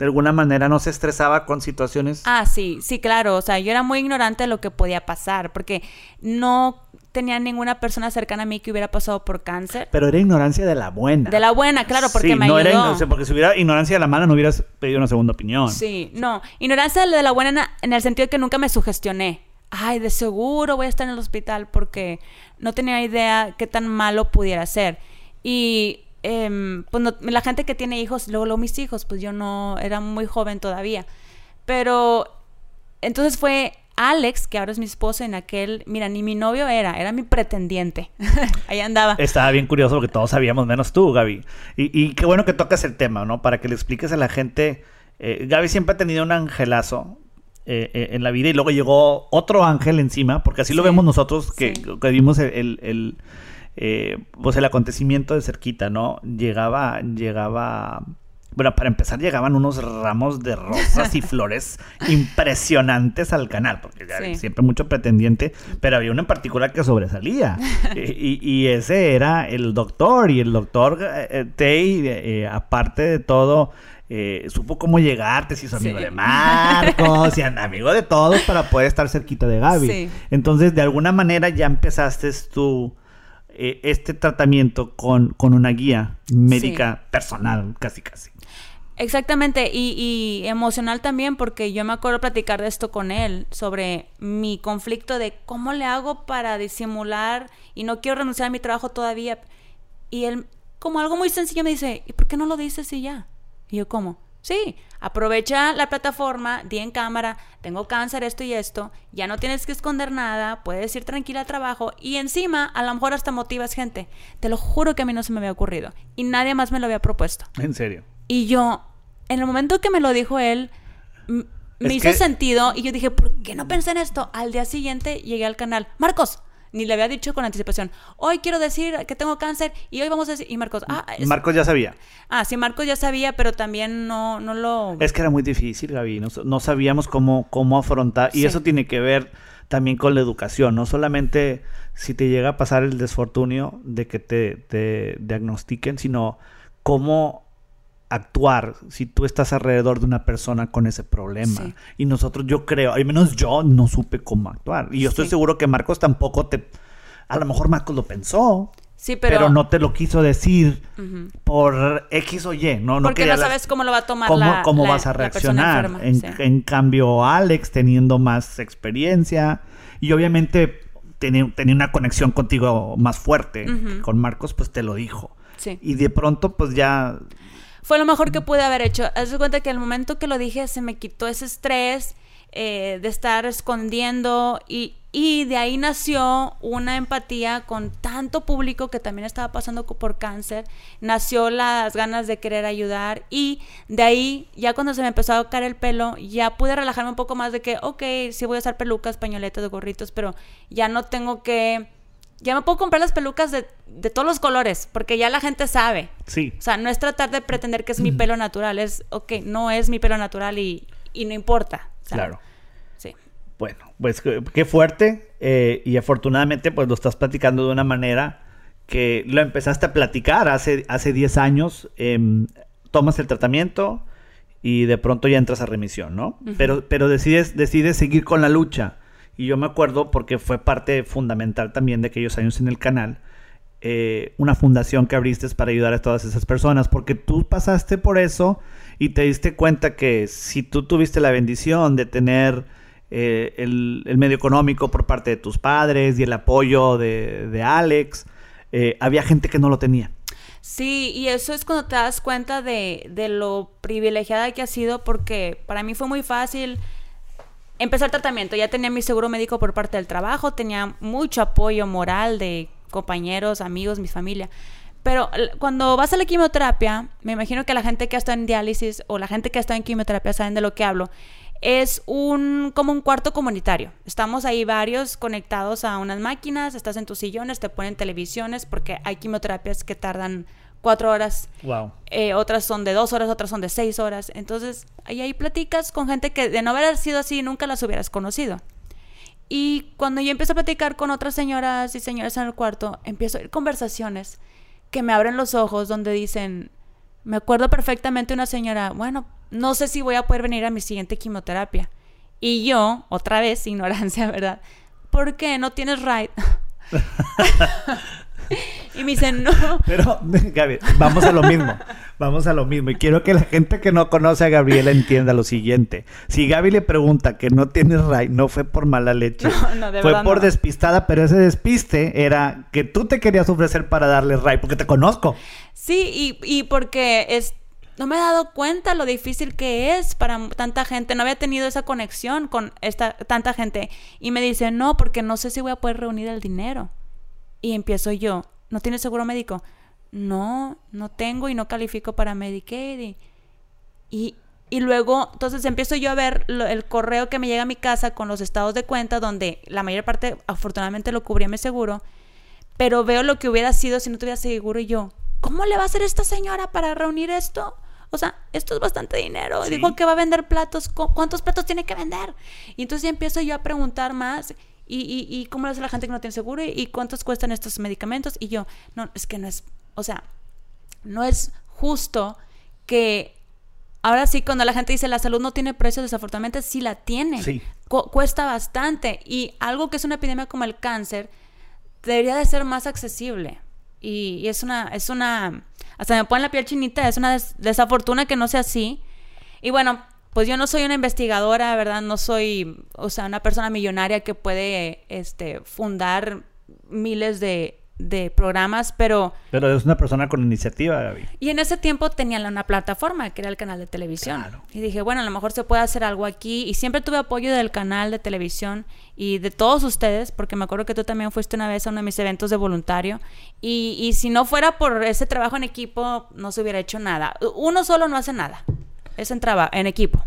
de alguna manera no se estresaba con situaciones. Ah, sí, sí, claro. O sea, yo era muy ignorante de lo que podía pasar, porque no tenía ninguna persona cercana a mí que hubiera pasado por cáncer. Pero era ignorancia de la buena. De la buena, claro, porque Sí, me no ayudó. Era, porque si hubiera ignorancia de la mala no hubieras pedido una segunda opinión. Sí, no. Ignorancia de la buena en- en el sentido de que nunca me sugestioné. Ay, de seguro voy a estar en el hospital porque no tenía idea qué tan malo pudiera ser. Y em, pues no- la gente que tiene hijos, luego, luego mis hijos, pues yo no era muy joven todavía. Pero entonces fue Alex, que ahora es mi esposo, en aquel, mira, ni mi novio era, era mi pretendiente. Ahí andaba. Estaba bien curioso porque todos sabíamos, menos tú, Gaby. Y, y qué bueno que tocas el tema, ¿no? Para que le expliques a la gente. Eh, Gaby siempre ha tenido un angelazo eh, eh, en la vida y luego llegó otro ángel encima, porque así lo vemos nosotros que, Sí. que vimos el, el- el, eh, pues el acontecimiento de cerquita, ¿no? Llegaba, llegaba. Bueno, para empezar llegaban unos ramos de rosas y flores impresionantes al canal, porque ya Sí. siempre mucho pretendiente, pero había uno en particular que sobresalía. y, y ese era el doctor, y el doctor eh, eh, Tay, eh, aparte de todo, eh, supo cómo llegarte, se hizo amigo Sí. de Marcos, y amigo de todos para poder estar cerquita de Gaby. Sí. Entonces, de alguna manera ya empezaste tú eh, este tratamiento con, con una guía médica personal, casi casi. Exactamente, y, y emocional también, porque yo me acuerdo platicar de esto con él, sobre mi conflicto de cómo le hago para disimular y no quiero renunciar a mi trabajo todavía. Y él, como algo muy sencillo, me dice, ¿y por qué no lo dices y ya? Y yo, ¿cómo? Sí, aprovecha la plataforma, di en cámara, tengo cáncer, esto y esto, ya no tienes que esconder nada, puedes ir tranquila al trabajo y encima a lo mejor hasta motivas gente. Te lo juro que a mí no se me había ocurrido y nadie más me lo había propuesto. En serio. Y yo, en el momento que me lo dijo él, me Es hizo que- sentido y yo dije, ¿por qué no pensé en esto? Al día siguiente llegué al canal, Marcos, ni le había dicho con anticipación, hoy quiero decir que tengo cáncer y hoy vamos a decir, y Marcos, ah, es- Marcos ya sabía. ah, sí, Marcos ya sabía, pero también no, no lo... Es que era muy difícil, Gaby. No, no sabíamos cómo, cómo afrontar. Y Sí. eso tiene que ver también con la educación. No solamente si te llega a pasar el desfortunio de que te, te diagnostiquen, sino cómo actuar si tú estás alrededor de una persona con ese problema. Sí. Y nosotros, yo creo, al menos yo no supe cómo actuar. Y yo estoy Sí. seguro que Marcos tampoco te... A lo mejor Marcos lo pensó. Sí, pero... pero... no te lo quiso decir por X o Y, ¿no? no Porque no sabes cómo lo va a tomar cómo, la cómo la- vas a reaccionar. enferma, En, sí. en cambio, Alex teniendo más experiencia y obviamente tenía, tenía una conexión contigo más fuerte con Marcos, pues te lo dijo. Sí. Y de pronto, pues ya... Fue lo mejor que pude haber hecho. Haz de cuenta que al momento que lo dije se me quitó ese estrés eh, de estar escondiendo y, y de ahí nació una empatía con tanto público que también estaba pasando por cáncer. Nació las ganas de querer ayudar y de ahí ya cuando se me empezó a caer el pelo ya pude relajarme un poco más de que, ok, sí voy a usar pelucas, pañoletas, gorritos, pero ya no tengo que... Ya me puedo comprar las pelucas de, de todos los colores, porque ya la gente sabe. Sí. O sea, no es tratar de pretender que es mi pelo natural, es, ok, no es mi pelo natural y, y no importa. Claro. Sí. Bueno, pues qué qué fuerte eh, y afortunadamente pues lo estás platicando de una manera que lo empezaste a platicar hace, hace 10 años, em, tomas el tratamiento y de pronto ya entras a remisión, ¿no? pero, pero decides, decides seguir con la lucha. Y yo me acuerdo porque fue parte fundamental también de aquellos años en el canal, eh, una fundación que abriste para ayudar a todas esas personas, porque tú pasaste por eso y te diste cuenta que si tú tuviste la bendición de tener eh, el, el medio económico por parte de tus padres y el apoyo de, de Alex, eh, había gente que no lo tenía. Sí, y eso es cuando te das cuenta de, de lo privilegiada que ha sido, porque para mí fue muy fácil empezar el tratamiento. Ya tenía mi seguro médico por parte del trabajo, tenía mucho apoyo moral de compañeros, amigos, mi familia. Pero cuando vas a la quimioterapia, me imagino que la gente que ha estado en diálisis o la gente que ha estado en quimioterapia saben de lo que hablo. Es un como un cuarto comunitario. Estamos ahí varios conectados a unas máquinas, estás en tus sillones, te ponen televisiones porque hay quimioterapias que tardan cuatro horas Wow. eh, otras son de dos horas, otras son de seis horas. Entonces, ahí hay platicas con gente que de no haber sido así nunca las hubieras conocido. Y cuando yo empiezo a platicar con otras señoras y señores en el cuarto, empiezo a oír conversaciones que me abren los ojos donde dicen, me acuerdo perfectamente una señora, bueno, no sé si voy a poder venir a mi siguiente quimioterapia. Y yo, otra vez, ignorancia, ¿verdad? ¿Por qué no tienes right? y me dicen, no, Pero, Gaby, vamos a lo mismo. Vamos a lo mismo. Y quiero que la gente que no conoce a Gabriela entienda lo siguiente. Si Gaby le pregunta que no tienes Ray, no fue por mala leche. No, no, de fue verdad por no. despistada, pero ese despiste era que tú te querías ofrecer para darle Ray, porque te conozco. Sí, y, y porque es, no me he dado cuenta lo difícil que es para tanta gente. No había tenido esa conexión con esta, tanta gente. Y me dice, no, porque no sé si voy a poder reunir el dinero. Y empiezo yo, ¿no tienes seguro médico? No, no tengo y no califico para Medicaid. Y, y, luego, entonces empiezo yo a ver lo- el correo que me llega a mi casa con los estados de cuenta, donde la mayor parte, afortunadamente, lo cubría mi seguro pero veo lo que hubiera sido si no tuviera seguro y yo, ¿cómo le va a hacer esta señora para reunir esto? O sea, esto es bastante dinero. Sí. Dijo que va a vender platos. ¿cu- ¿Cuántos platos tiene que vender? Y entonces ya empiezo yo a preguntar más. ¿Y, y, y cómo le hace la gente que no tiene seguro? ¿Y cuántos cuestan estos medicamentos? Y yo, no, es que no es, o sea, no es justo que ahora sí cuando la gente dice la salud no tiene precio, desafortunadamente sí la tiene. Sí. Cu- cuesta bastante. Y algo que es una epidemia como el cáncer debería de ser más accesible. Y, y es una, es una, hasta me pone la piel chinita, es una des- desafortuna que no sea así. Y bueno, pues yo no soy una investigadora, ¿verdad? No soy, o sea, una persona millonaria que puede, este, fundar miles de, de programas, pero... Pero eres una persona con iniciativa, Gaby. Y en ese tiempo tenían una plataforma que era el canal de televisión. Claro. Y dije, bueno, a lo mejor se puede hacer algo aquí. Y siempre tuve apoyo del canal de televisión y de todos ustedes, porque me acuerdo que tú también fuiste una vez a uno de mis eventos de voluntario. Y, y si no fuera por ese trabajo en equipo, no se hubiera hecho nada. Uno solo no hace nada. Es en, traba- en equipo.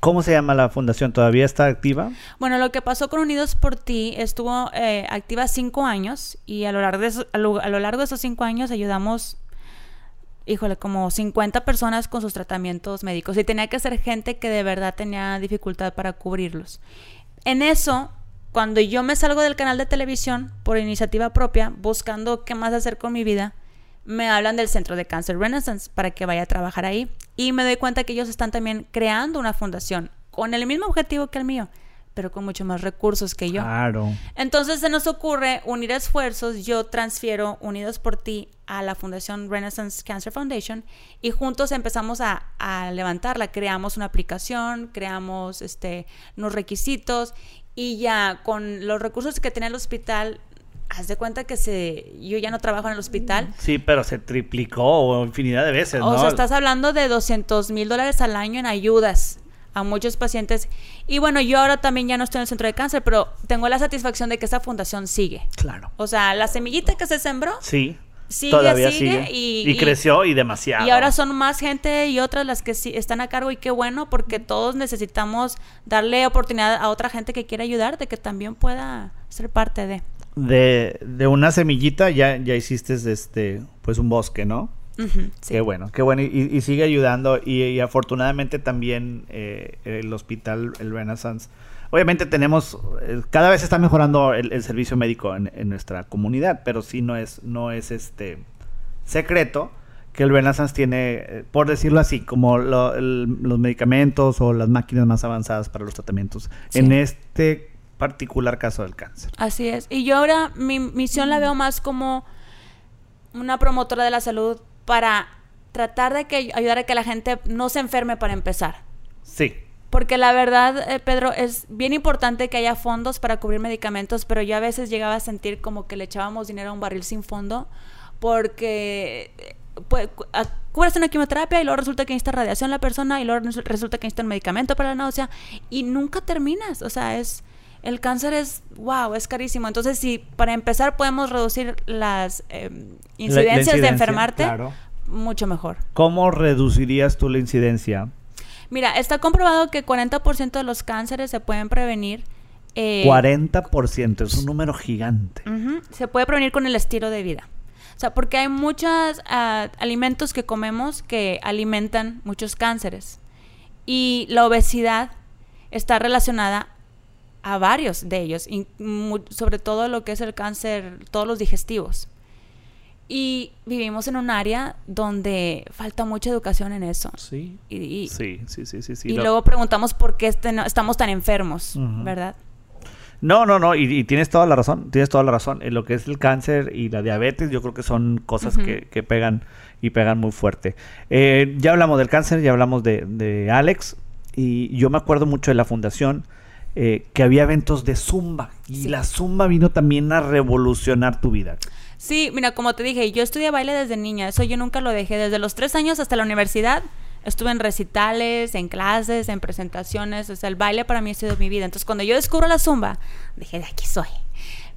¿Cómo se llama la fundación? ¿Todavía está activa? Bueno, lo que pasó con Unidos por Ti estuvo eh, activa cinco años y a lo, largo de esos- a, lo, a lo largo de esos cinco años ayudamos, híjole, como 50 personas con sus tratamientos médicos y tenía que ser gente que de verdad tenía dificultad para cubrirlos. En eso, cuando yo me salgo del canal de televisión por iniciativa propia, buscando qué más hacer con mi vida, me hablan del Centro de Cáncer Renaissance para que vaya a trabajar ahí. Y me doy cuenta que ellos están también creando una fundación con el mismo objetivo que el mío, pero con mucho más recursos que yo. Claro. Entonces se nos ocurre unir esfuerzos, yo transfiero Unidos por Ti a la Fundación Renaissance Cancer Foundation y juntos empezamos a, a levantarla, creamos una aplicación, creamos este, unos requisitos y ya con los recursos que tenía el hospital haz de cuenta que se yo ya no trabajo en el hospital. Sí, pero se triplicó infinidad de veces, O sea, estás hablando de 200 mil dólares al año en ayudas a muchos pacientes. Y bueno, yo ahora también ya no estoy en el centro de cáncer, pero tengo la satisfacción de que esa fundación sigue. Claro. O sea, la semillita que se sembró. Sí. Sigue, todavía sigue, Y, creció y demasiado. Y ahora son más gente y otras las que sí están a cargo y qué bueno porque todos necesitamos darle oportunidad a otra gente que quiera ayudar de que también pueda ser parte de de, de una semillita ya, ya hiciste este, pues un bosque, ¿no? Qué bueno, qué bueno. Y, sigue ayudando. Y, afortunadamente también eh, el hospital, el Renaissance. Obviamente tenemos, eh, cada vez está mejorando el, servicio médico en, nuestra comunidad, pero sí no es, no es este secreto que el Renaissance tiene, eh, por decirlo así, como los medicamentos o las máquinas más avanzadas para los tratamientos. En este particular caso del cáncer. Así es. Y yo ahora mi misión la veo más como una promotora de la salud para tratar de que ayudar a que la gente no se enferme para empezar. Sí. Porque la verdad, eh, Pedro, es bien importante que haya fondos para cubrir medicamentos, pero yo a veces llegaba a sentir como que le echábamos dinero a un barril sin fondo, porque eh, pues, cubres una quimioterapia y luego resulta que necesita radiación la persona y luego resulta que necesita un medicamento para la náusea y nunca terminas. O sea, es el cáncer es, wow, es carísimo. Entonces, si para empezar podemos reducir las em, incidencias de enfermarte, mucho mejor. ¿Cómo reducirías tú la incidencia? Mira, está comprobado que 40% de los cánceres se pueden prevenir. Eh, 40% es un número gigante. se puede prevenir con el estilo de vida. O sea, porque hay muchos ah, alimentos que comemos que alimentan muchos cánceres. Y la obesidad está relacionada a varios de ellos, sobre todo lo que es el cáncer, todos los digestivos. Y vivimos en un área donde falta mucha educación en eso. Sí. Y, sí, sí, sí, sí, Y luego preguntamos por qué este estamos tan enfermos, ¿verdad? No, no, no, y, tienes toda la razón, tienes toda la razón. En lo que es el cáncer y la diabetes, yo creo que son cosas que, pegan y pegan muy fuerte. Eh, ya hablamos del cáncer, ya hablamos de, de Alex, y yo me acuerdo mucho de la fundación eh, que había eventos de zumba y la zumba vino también a revolucionar tu vida. Sí, mira, como te dije, yo estudié baile desde niña, eso yo nunca lo dejé, desde los tres años hasta la universidad. Estuve en recitales, en clases, en presentaciones, o sea, el baile para mí ha sido mi vida. Entonces, cuando yo descubro la zumba, dije, de aquí soy.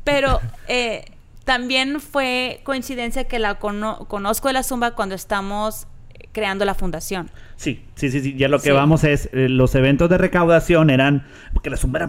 Pero eh, también fue coincidencia que la conozco de la zumba cuando estamos creando la fundación. Sí, sí, sí, sí. Ya lo que vamos es, eh, los eventos de recaudación eran, porque la zumba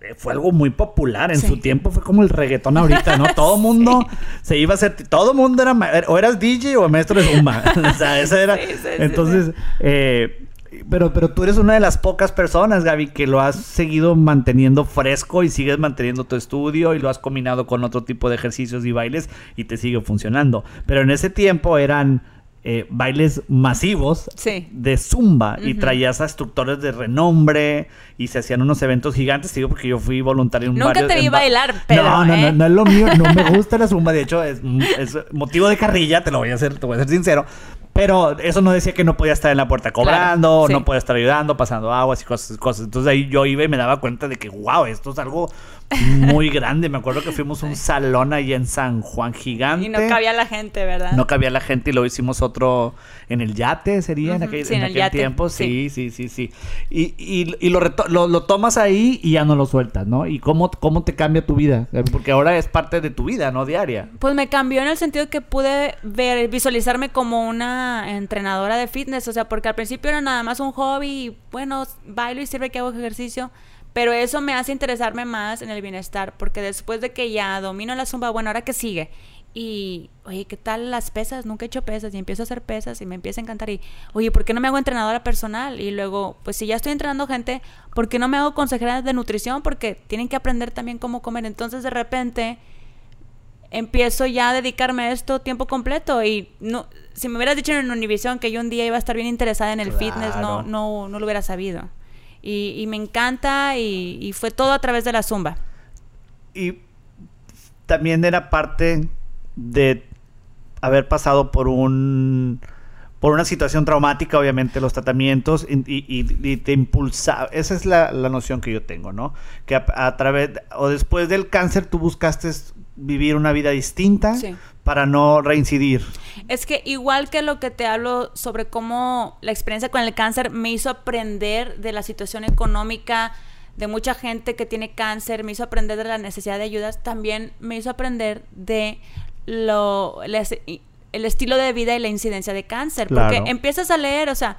eh, fue algo muy popular en su tiempo, fue como el reggaetón ahorita, ¿no? Todo mundo se iba a hacer, todo mundo era, o eras DJ o maestro de zumba, o sea, eso era, entonces, eh, pero, pero tú eres una de las pocas personas, Gaby, que lo has seguido manteniendo fresco y sigues manteniendo tu estudio y lo has combinado con otro tipo de ejercicios y bailes y te sigue funcionando. Pero en ese tiempo eran eh, bailes masivos de zumba y traías a instructores de renombre y se hacían unos eventos gigantes, digo porque yo fui voluntario en Nunca te vi bailar, pero no, no, no, no, es lo mío, no me gusta la zumba, de hecho es, es, motivo de carrilla, te lo voy a hacer, te voy a ser sincero, pero eso no decía que no podía estar en la puerta cobrando, no podía estar ayudando, pasando aguas y cosas, cosas. Entonces ahí yo iba y me daba cuenta de que, wow, esto es algo muy grande. Me acuerdo que fuimos a un salón ahí en San Juan gigante. Y no cabía la gente, ¿verdad? No cabía la gente y luego hicimos otro en el yate, sería en aquel, tiempo. Sí, sí, sí, sí. Y, y, lo, lo, tomas ahí y ya no lo sueltas, ¿no? ¿Y cómo, cómo te cambia tu vida? Porque ahora es parte de tu vida, ¿no? Diaria. Pues me cambió en el sentido que pude ver, visualizarme como una entrenadora de fitness. O sea, porque al principio era nada más un hobby y bueno, bailo y sirve que hago ejercicio pero eso me hace interesarme más en el bienestar, porque después de que ya domino la zumba, bueno, ahora que sigue. Y, oye, ¿qué tal las pesas? Nunca he hecho pesas y empiezo a hacer pesas y me empieza a encantar. Y, oye, ¿por qué no me hago entrenadora personal? Y luego, pues si ya estoy entrenando gente, ¿por qué no me hago consejera de nutrición? Porque tienen que aprender también cómo comer. Entonces, de repente, empiezo ya a dedicarme a esto tiempo completo. Y no, si me hubieras dicho en Univision que yo un día iba a estar bien interesada en el fitness, no, no, no lo hubiera sabido. Y, me encanta y, y fue todo a través de la zumba. Y también era parte de haber pasado por un por una situación traumática, obviamente, los tratamientos y, te impulsa. Esa es la, noción que yo tengo, ¿no? Que a, través o después del cáncer tú buscaste vivir una vida distinta para no reincidir. Es que igual que lo que te hablo sobre cómo la experiencia con el cáncer me hizo aprender de la situación económica de mucha gente que tiene cáncer, me hizo aprender de la necesidad de ayudas, también me hizo aprender de lo el estilo de vida y la incidencia de cáncer. Porque empiezas a leer, o sea,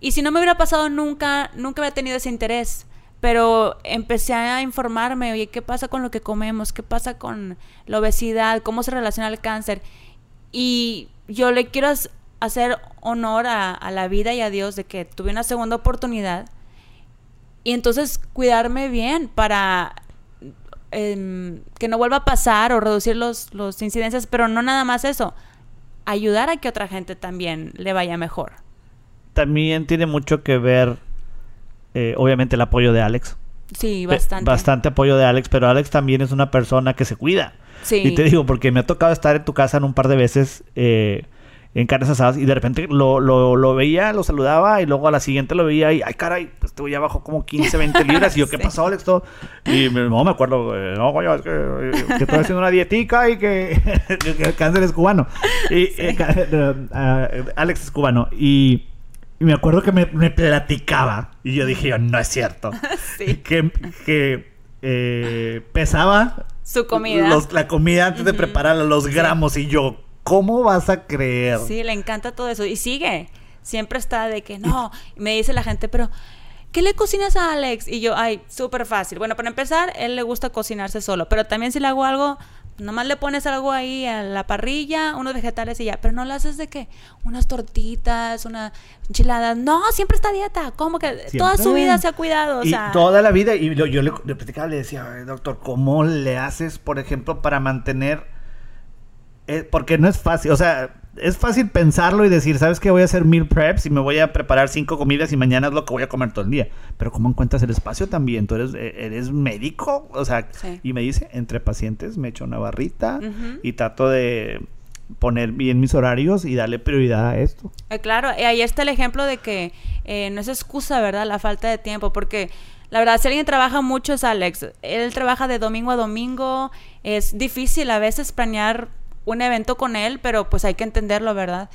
y si no me hubiera pasado nunca, nunca había tenido ese interés. Pero empecé a informarme, oye, ¿qué pasa con lo que comemos? ¿Qué pasa con la obesidad? ¿Cómo se relaciona el cáncer? Y yo le quiero hacer honor a, la vida y a Dios de que tuve una segunda oportunidad. Y entonces cuidarme bien para em, que no vuelva a pasar o reducir los, los incidencias, pero no nada más eso ayudar a que otra gente también le vaya mejor. También tiene mucho que ver, eh, obviamente, el apoyo de Alex. Sí, bastante. Bastante apoyo de Alex, pero Alex también es una persona que se cuida. Sí. Y te digo, porque me ha tocado estar en tu casa en un par de veces eh, en carnes asadas y de repente lo, lo, lo, veía, lo saludaba y luego a la siguiente lo veía y, ay, caray, pues este ya bajó como 15, 20 libras. Y yo, ¿qué pasó, Alex? Todo? Y no me acuerdo, no, coño, es que, eh, que, estoy haciendo una dietica y que, el cáncer es cubano. Y eh, eh, Alex es cubano. Y, me acuerdo que me, me, platicaba y yo dije, no es cierto. Que, que pesaba su comida. la comida antes de prepararla, los gramos y yo, ¿Cómo vas a creer? Sí, le encanta todo eso. Y sigue. Siempre está de que no. me dice la gente, pero ¿qué le cocinas a Alex? Y yo, ay, súper fácil. Bueno, para empezar, él le gusta cocinarse solo. Pero también si le hago algo, nomás le pones algo ahí a la parrilla, unos vegetales y ya. Pero no le haces de qué? Unas tortitas, una enchilada. No, siempre está dieta. ¿Cómo que toda su vida se ha cuidado? y toda la vida. Y yo, le, le le decía, doctor, ¿cómo le haces, por ejemplo, para mantener eh, porque no es fácil, o sea, es fácil pensarlo y decir, ¿sabes qué? Voy a hacer meal preps y me voy a preparar cinco comidas y mañana es lo que voy a comer todo el día. Pero ¿cómo encuentras el espacio también? Tú eres, eh, eres médico, o sea, y me dice, entre pacientes me echo una barrita y trato de poner bien mis horarios y darle prioridad a esto. Eh, claro, y ahí está el ejemplo de que no es excusa, ¿verdad? La falta de tiempo, porque la verdad, si alguien trabaja mucho es Alex. Él trabaja de domingo a domingo. Es difícil a veces planear un evento con él, pero pues hay que entenderlo, ¿verdad?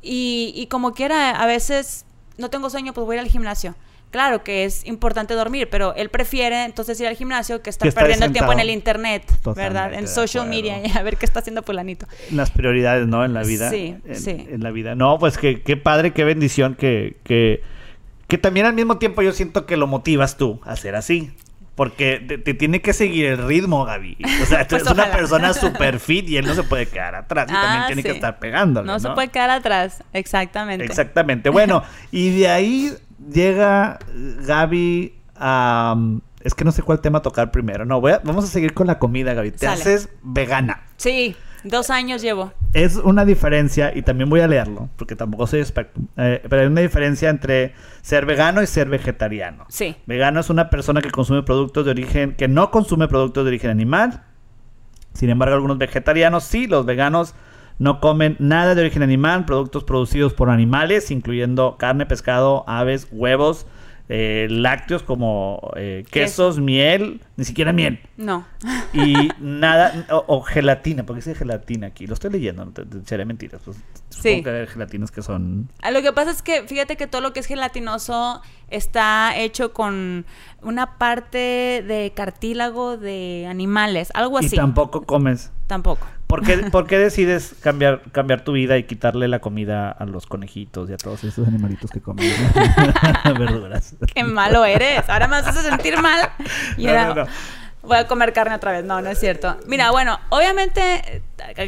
Y, y como quiera, a veces no tengo sueño, pues voy a ir al gimnasio. Claro que es importante dormir, pero él prefiere entonces ir al gimnasio que estar perdiendo el tiempo en el internet, ¿verdad? En social media y a ver qué está haciendo fulanito. Las prioridades, ¿no? En la vida. Sí, sí. En la vida. No, pues qué, qué padre, qué bendición que, que, que también al mismo tiempo yo siento que lo motivas tú a ser así. Porque te, tiene que seguir el ritmo, Gaby. O sea, tú pues eres una persona super fit y él no se puede quedar atrás. Y también ah, tiene que estar pegándole. No, se puede quedar atrás, exactamente. Exactamente. Bueno, y de ahí llega Gaby a. Es que no sé cuál tema tocar primero. No, voy vamos a seguir con la comida, Gaby. Te haces vegana. Sí. Dos años llevo. Es una diferencia, y también voy a leerlo, porque tampoco soy experto, eh, pero hay una diferencia entre ser vegano y ser vegetariano. Sí. Vegano es una persona que consume productos de origen, que no consume productos de origen animal. Sin embargo, algunos vegetarianos sí, los veganos no comen nada de origen animal, productos producidos por animales, incluyendo carne, pescado, aves, huevos, eh, lácteos como eh, quesos, miel, ni siquiera miel. No. Y nada, o, gelatina, porque dice gelatina aquí. Lo estoy leyendo, no te, seré mentiras. Pues, supongo que hay gelatinas que son. Ah, lo que pasa es que fíjate que todo lo que es gelatinoso está hecho con una parte de cartílago de animales, algo así. Y tampoco comes. Tampoco. ¿Por qué, decides cambiar, cambiar tu vida y quitarle la comida a los conejitos y a todos esos animalitos que comen verduras? Qué malo eres. Ahora me vas a sentir mal. Y ahora voy a comer carne otra vez. No, no es cierto. Mira, bueno, obviamente,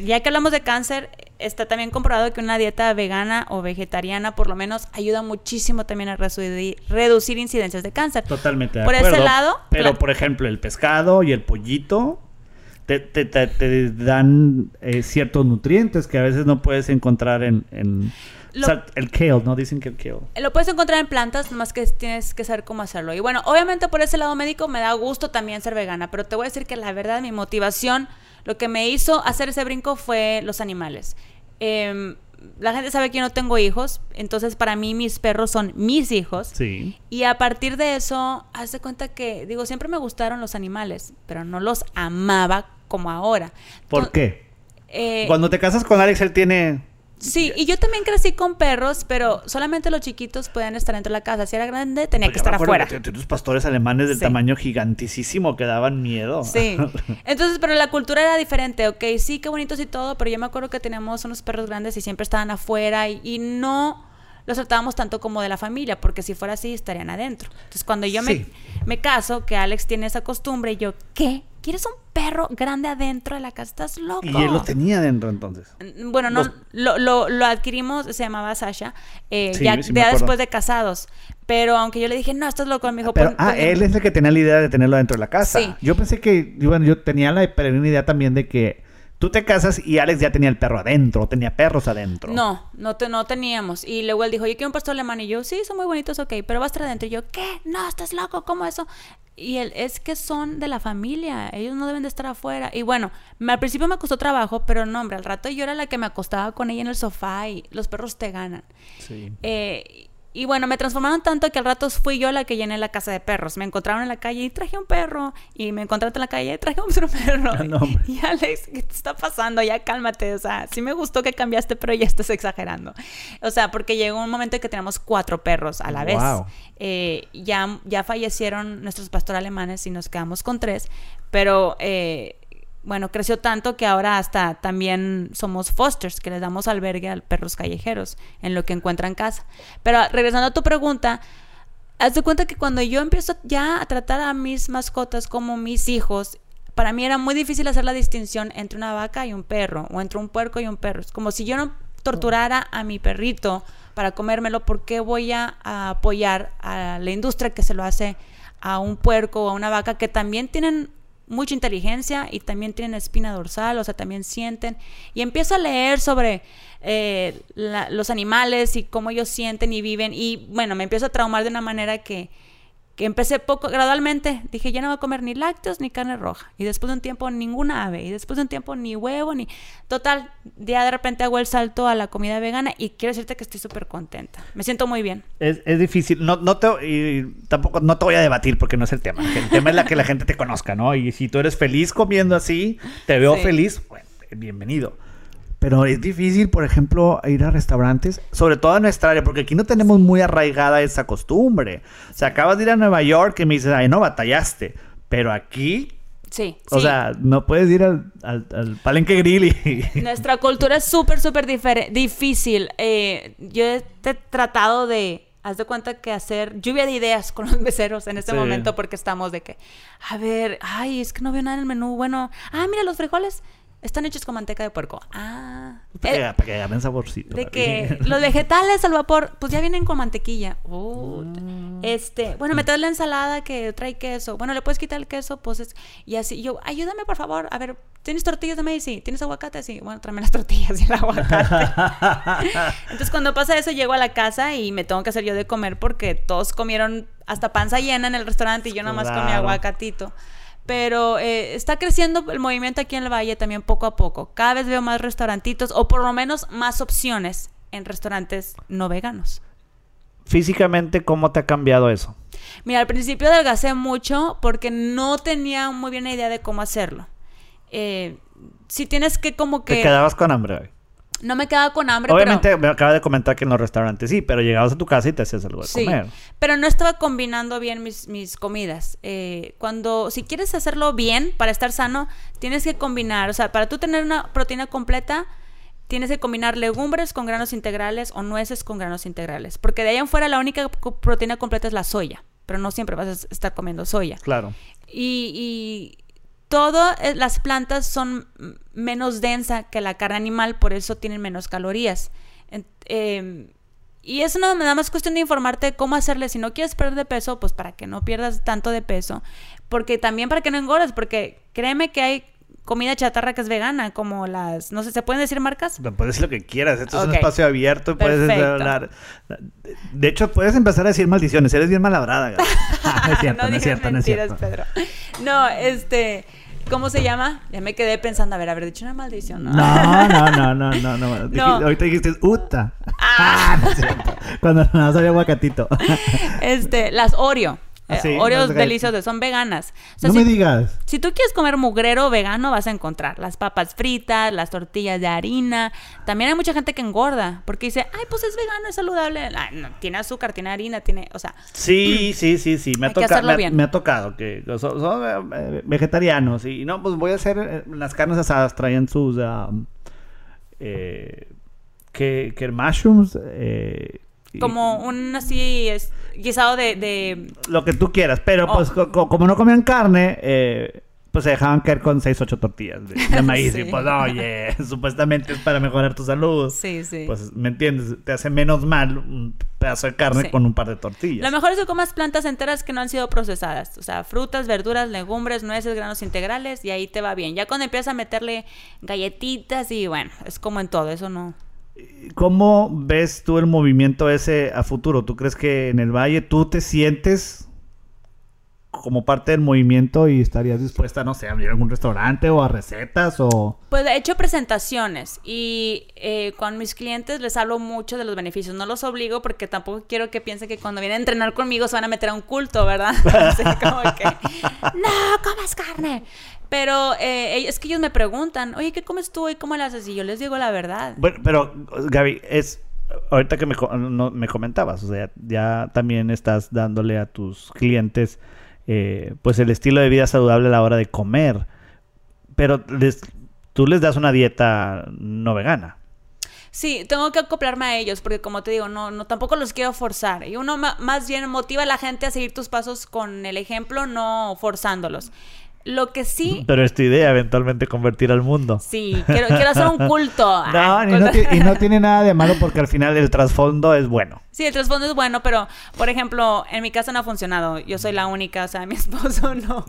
ya que hablamos de cáncer, está también comprobado que una dieta vegana o vegetariana, por lo menos, ayuda muchísimo también a reducir, incidencias de cáncer. Totalmente. por ese lado. Pero, por ejemplo, el pescado y el pollito te, te- te- te dan eh, ciertos nutrientes que a veces no puedes encontrar en... en- Lo- o sea, el kale, ¿no? Dicen que el kale. Lo puedes encontrar en plantas, nomás que tienes que saber cómo hacerlo. Y bueno, obviamente por ese lado médico me da gusto también ser vegana, pero te voy a decir que la verdad mi motivación, lo que me hizo hacer ese brinco fue los animales. Em, la gente sabe que yo no tengo hijos, entonces para mí mis perros son mis hijos. Sí. Y a partir de eso, haz de cuenta que, digo, siempre me gustaron los animales, pero no los amaba como ahora. ¿Por qué? eh, Cuando te casas con Alex, él tiene... Sí, y yo también crecí con perros, pero solamente los chiquitos podían estar dentro de la casa. Si era grande, tenía que estar afuera. Tienes pastores alemanes del Sí. tamaño gigantísimo que daban miedo. Sí. Entonces, pero la cultura era diferente, ok, sí, qué bonitos y todo, pero yo me acuerdo que teníamos unos perros grandes y siempre estaban afuera y, y no los tratábamos tanto como de la familia, porque si fuera así estarían adentro. Entonces, cuando yo Sí. me, me caso, que Alex tiene esa costumbre, yo, ¿qué? ¿Quieres un perro grande adentro de la casa? ¿Estás loco? y él lo tenía dentro entonces. Mm, Bueno, no, Los- lo, lo, lo adquirimos, se llamaba Sasha, eh, Sí, ya, sí después de casados. Pero aunque yo le dije, no, estás loco, me dijo, Pero, "Pon- ah, pon- él es el que tenía la idea de tenerlo dentro de la casa. Sí. Yo pensé que, bueno, yo tenía la idea también de que tú te casas y Alex ya tenía el perro adentro, tenía perros adentro. No, no, te, no teníamos. Y luego él dijo, yo quiero un pastor alemán. Y yo, sí, son muy bonitos, ok, pero va a estar adentro. Y yo, ¿qué? No, estás loco, ¿cómo eso? Y él, es que son de la familia, ellos no deben de estar afuera. Y bueno, me- al principio me costó trabajo, pero no, hombre, al rato yo era la que me acostaba con ella en el sofá y los perros te ganan. Sí. Eh, y bueno, me transformaron tanto que al rato fui yo la que llené la casa de perros. Me encontraron en la calle y traje un perro. Y me encontraron en la calle y traje otro perro. No, hombre. y Alex, ¿qué te está pasando? Ya cálmate. O sea, sí me gustó que cambiaste, pero ya estás exagerando. O sea, porque llegó un momento en que teníamos cuatro perros a la vez. Wow. Eh, ya, ya fallecieron nuestros pastores alemanes y nos quedamos con tres. Pero eh, bueno, creció tanto que ahora hasta también somos fosters, que les damos albergue a perros callejeros en lo que encuentran casa. Pero regresando a tu pregunta, haz de cuenta que cuando yo empiezo ya a tratar a mis mascotas como mis hijos, para mí era muy difícil hacer la distinción entre una vaca y un perro, o entre un puerco y un perro. Es como si yo no torturara a mi perrito para comérmelo, ¿por qué voy a, a apoyar a la industria que se lo hace a un puerco o a una vaca que también tienen mucha inteligencia y también tienen espina dorsal, o sea, también sienten. Y empiezo a leer sobre eh, la- los animales y cómo ellos sienten y viven. Y bueno, me empiezo a traumar de una manera que, que empecé poco, gradualmente. Dije, ya no voy a comer ni lácteos ni carne roja. Y después de un tiempo, ninguna ave. Y después de un tiempo, ni huevo, ni. Total, ya de repente hago el salto a la comida vegana y quiero decirte que estoy súper contenta. Me siento muy bien. Es, es difícil. No, no te, y tampoco no te voy a debatir porque no es el tema. El tema es la que la gente te conozca, ¿no? Y si tú eres feliz comiendo así, te veo Sí. feliz, bueno, bienvenido. Pero es difícil, por ejemplo, ir a restaurantes, sobre todo en nuestra área, porque aquí no tenemos muy arraigada esa costumbre. O sea, acabas de ir a Nueva York y me dices, ay, no, batallaste. Pero aquí, Sí. o sí. sea, no puedes ir al, al, al Palenque Grill y... Nuestra cultura es súper, súper difícil. Eh, yo he tratado de, haz de cuenta que hacer lluvia de ideas con los meseros en este Sí. momento porque estamos de que, a ver, ay, es que no veo nada en el menú. Bueno, ah, mira, los frijoles están hechos con manteca de puerco. Ah. para, Eh, que, para que agarren saborcito. de que los vegetales al vapor, pues ya vienen con mantequilla. Uh, Este, bueno, me traes la ensalada que trae queso. Bueno, le puedes quitar el queso, pues es. Y así, yo, ayúdame por favor. A ver, ¿tienes tortillas de maíz? Sí. ¿Tienes aguacate? Sí. Bueno, tráeme las tortillas y el aguacate. Entonces, cuando pasa eso, llego a la casa y me tengo que hacer yo de comer porque todos comieron hasta panza llena en el restaurante y yo nomás comí Claro. aguacatito. Pero eh, está creciendo el movimiento aquí en el Valle también poco a poco. Cada vez veo más restaurantitos o por lo menos más opciones en restaurantes no veganos. Físicamente, ¿cómo te ha cambiado eso? Mira, al principio adelgacé mucho porque no tenía muy bien idea de cómo hacerlo. Eh, si tienes que como Te que... quedabas con hambre. No me quedaba con hambre, Obviamente pero... me acaba de comentar que en los restaurantes sí, pero llegabas a tu casa y te hacías algo de Sí, comer. pero no estaba combinando bien mis, mis comidas. Eh, cuando, si quieres hacerlo bien para estar sano, tienes que combinar, o sea, para tú tener una proteína completa, tienes que combinar legumbres con granos integrales o nueces con granos integrales, porque de ahí en fuera la única proteína completa es la soya, pero no siempre vas a estar comiendo soya. Claro. Y, y todas las plantas son menos densa que la carne animal, por eso tienen menos calorías. Em, y eso no me da más cuestión de informarte cómo hacerle. Si no quieres perder de peso, pues para que no pierdas tanto de peso. Porque también para que no engordes, porque créeme que hay comida chatarra que es vegana, como las, no sé, ¿se pueden decir marcas? No, puedes decir lo que quieras, esto es un espacio abierto, puedes Perfecto. hablar. De hecho, puedes empezar a decir maldiciones, eres bien malabrada. Gaby. no es cierto, no, es cierto, no es mentiras, cierto. Pedro. No, este, ¿cómo se llama? Ya me quedé pensando, a ver, haber dicho una maldición, ¿no? No, no, no, no, no, no. No. Ahorita dijiste Uta. Ah, no es cierto. Cuando no sabía aguacatito. Este, las Oreo. Ah, Eh, sí, Oreos deliciosas, son veganas. O sea, no si, me digas. si tú quieres comer mugrero vegano, vas a encontrar las papas fritas, las tortillas de harina. También hay mucha gente que engorda porque dice, ay, pues es vegano, es saludable. Ay, no, tiene azúcar, tiene harina, tiene, o sea, Sí, sí, sí, sí. Me ha, toca- me, ha- bien. me ha tocado que son, son, eh, vegetarianos. Y no, pues voy a hacer eh, las carnes asadas. Traían sus. eh, que, que mushrooms. eh, como un así es, guisado de, de Lo que tú quieras. Pero Oh. pues co- co- como no comían carne. eh, pues se dejaban caer con 6, 8 tortillas de, de maíz. Sí. Y pues, oye, supuestamente es para mejorar tu salud. Sí, sí. Pues, ¿me entiendes? Te hace menos mal un pedazo de carne Sí. con un par de tortillas. Lo mejor es que comas plantas enteras que no han sido procesadas. O sea, frutas, verduras, legumbres, nueces, granos integrales y ahí te va bien. Ya cuando empiezas a meterle galletitas y bueno, es como en todo, eso no. ¿Cómo ves tú el movimiento ese a futuro? ¿Tú crees que en el Valle tú te sientes como parte del movimiento y estarías dispuesta, no sé, a abrir algún restaurante o a recetas o... Pues he hecho presentaciones y eh, con mis clientes les hablo mucho de los beneficios. No los obligo porque tampoco quiero que piensen que cuando vienen a entrenar conmigo se van a meter a un culto, ¿verdad? Así como que, no, comas carne. Pero eh, es que ellos me preguntan, oye, ¿qué comes tú y cómo lo haces? Y yo les digo la verdad. Bueno, pero Gaby, es... Ahorita que me, no- me comentabas, o sea, ya también estás dándole a tus clientes eh, pues el estilo de vida saludable a la hora de comer. Pero les, tú les das una dieta no vegana. Sí, tengo que acoplarme a ellos porque como te digo, no, no tampoco los quiero forzar. Y uno más bien motiva a la gente a seguir tus pasos con el ejemplo, no forzándolos. Lo que sí, Pero es tu idea eventualmente convertir al mundo. sí, quiero, quiero hacer un culto. No, Ah, y no, y no tiene nada de malo porque al final el trasfondo es bueno. Sí, el trasfondo es bueno, pero por ejemplo, en mi casa no ha funcionado. Yo soy la única, o sea, mi esposo no.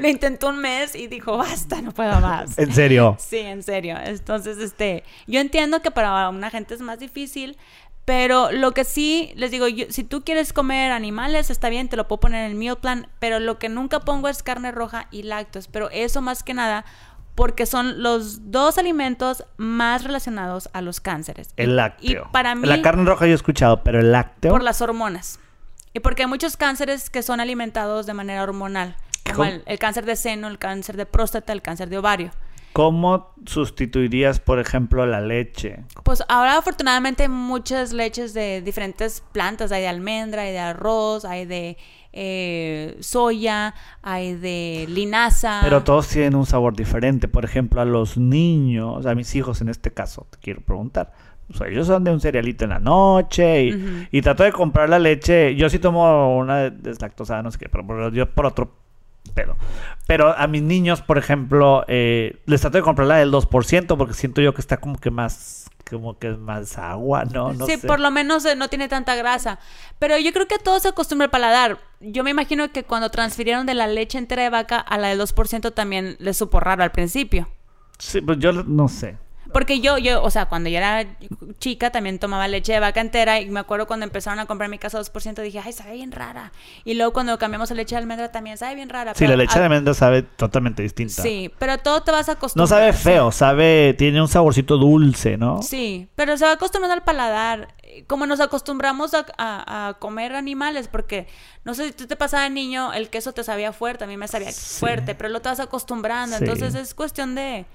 Lo intentó un mes y dijo, basta, no puedo más. En serio. Sí, en serio. Entonces, este, yo entiendo que para una gente es más difícil, pero lo que sí les digo, yo- si tú quieres comer animales, está bien, te lo puedo poner en el meal plan, pero lo que nunca pongo es carne roja y lácteos, pero eso más que nada porque son los dos alimentos más relacionados a los cánceres. El lácteo. Y para mí La carne roja yo he escuchado, pero el lácteo. por las hormonas. Y porque hay muchos cánceres que son alimentados de manera hormonal, como el cáncer de seno, el cáncer de próstata, el cáncer de ovario. ¿Cómo sustituirías, por ejemplo, la leche? Pues ahora afortunadamente hay muchas leches de diferentes plantas, hay de almendra, hay de arroz, hay de eh, soya, hay de linaza. Pero todos tienen un sabor diferente. Por ejemplo, a los niños, a mis hijos en este caso, te quiero preguntar. O sea, ellos son de un cerealito en la noche y, y trato de comprar la leche. Yo sí tomo una deslactosada, no sé qué, pero yo por otro pedo. Pero a mis niños, por ejemplo, eh, les trato de comprar la del 2% porque siento yo que está como que más, como que es más agua, ¿no? No sí, sé. por lo menos eh, no tiene tanta grasa. Pero yo creo que a todos se acostumbra el paladar. Yo me imagino que cuando transfirieron de la leche entera de vaca a la del 2% también les supo raro al principio. Sí, pues yo no sé. Porque yo, yo, o sea, cuando yo era chica también tomaba leche de vaca entera y me acuerdo cuando empezaron a comprar mi casa 2% dije, ay, sabe bien rara. Y luego cuando cambiamos a leche de almendra también sabe bien rara. Sí, pero la leche a- de almendra sabe totalmente distinta. Sí, pero todo te vas a No acostumbrar. sabe feo, sabe, tiene un saborcito dulce, ¿no? Sí, pero se va acostumbrando al paladar. Como nos acostumbramos a, a- a comer animales, porque no sé si tú te pasaba de niño, el queso te sabía fuerte, a mí me sabía Sí. fuerte, pero lo te vas acostumbrando. Sí. Entonces es cuestión de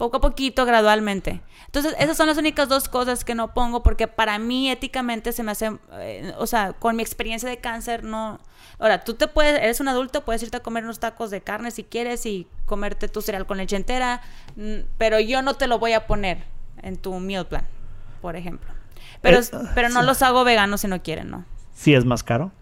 poco a poquito, gradualmente. Entonces, esas son las únicas dos cosas que no pongo, porque para mí éticamente se me hace, eh, o sea, con mi experiencia de cáncer, no. Ahora, tú te puedes, eres un adulto, puedes irte a comer unos tacos de carne si quieres y comerte tu cereal con leche entera, mm, pero yo no te lo voy a poner en tu meal plan, por ejemplo. Pero, Eh, pero no sí. los hago veganos si no quieren, ¿no? Sí es más caro.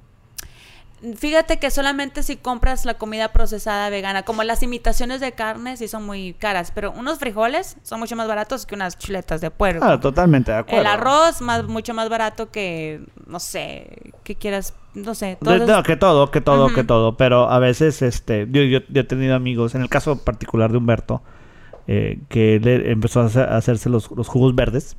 Fíjate que solamente si compras la comida procesada vegana, como las imitaciones de carne, sí son muy caras, pero unos frijoles son mucho más baratos que unas chuletas de puerco. Ah, totalmente de acuerdo. El arroz más mucho más barato que no sé, qué quieras no sé. De- todas no, que todo, que todo, que todo. Pero a veces, este, yo, yo, yo he tenido amigos, en el caso particular de Humberto, eh, que le empezó a, hacer- a hacerse los, los jugos verdes.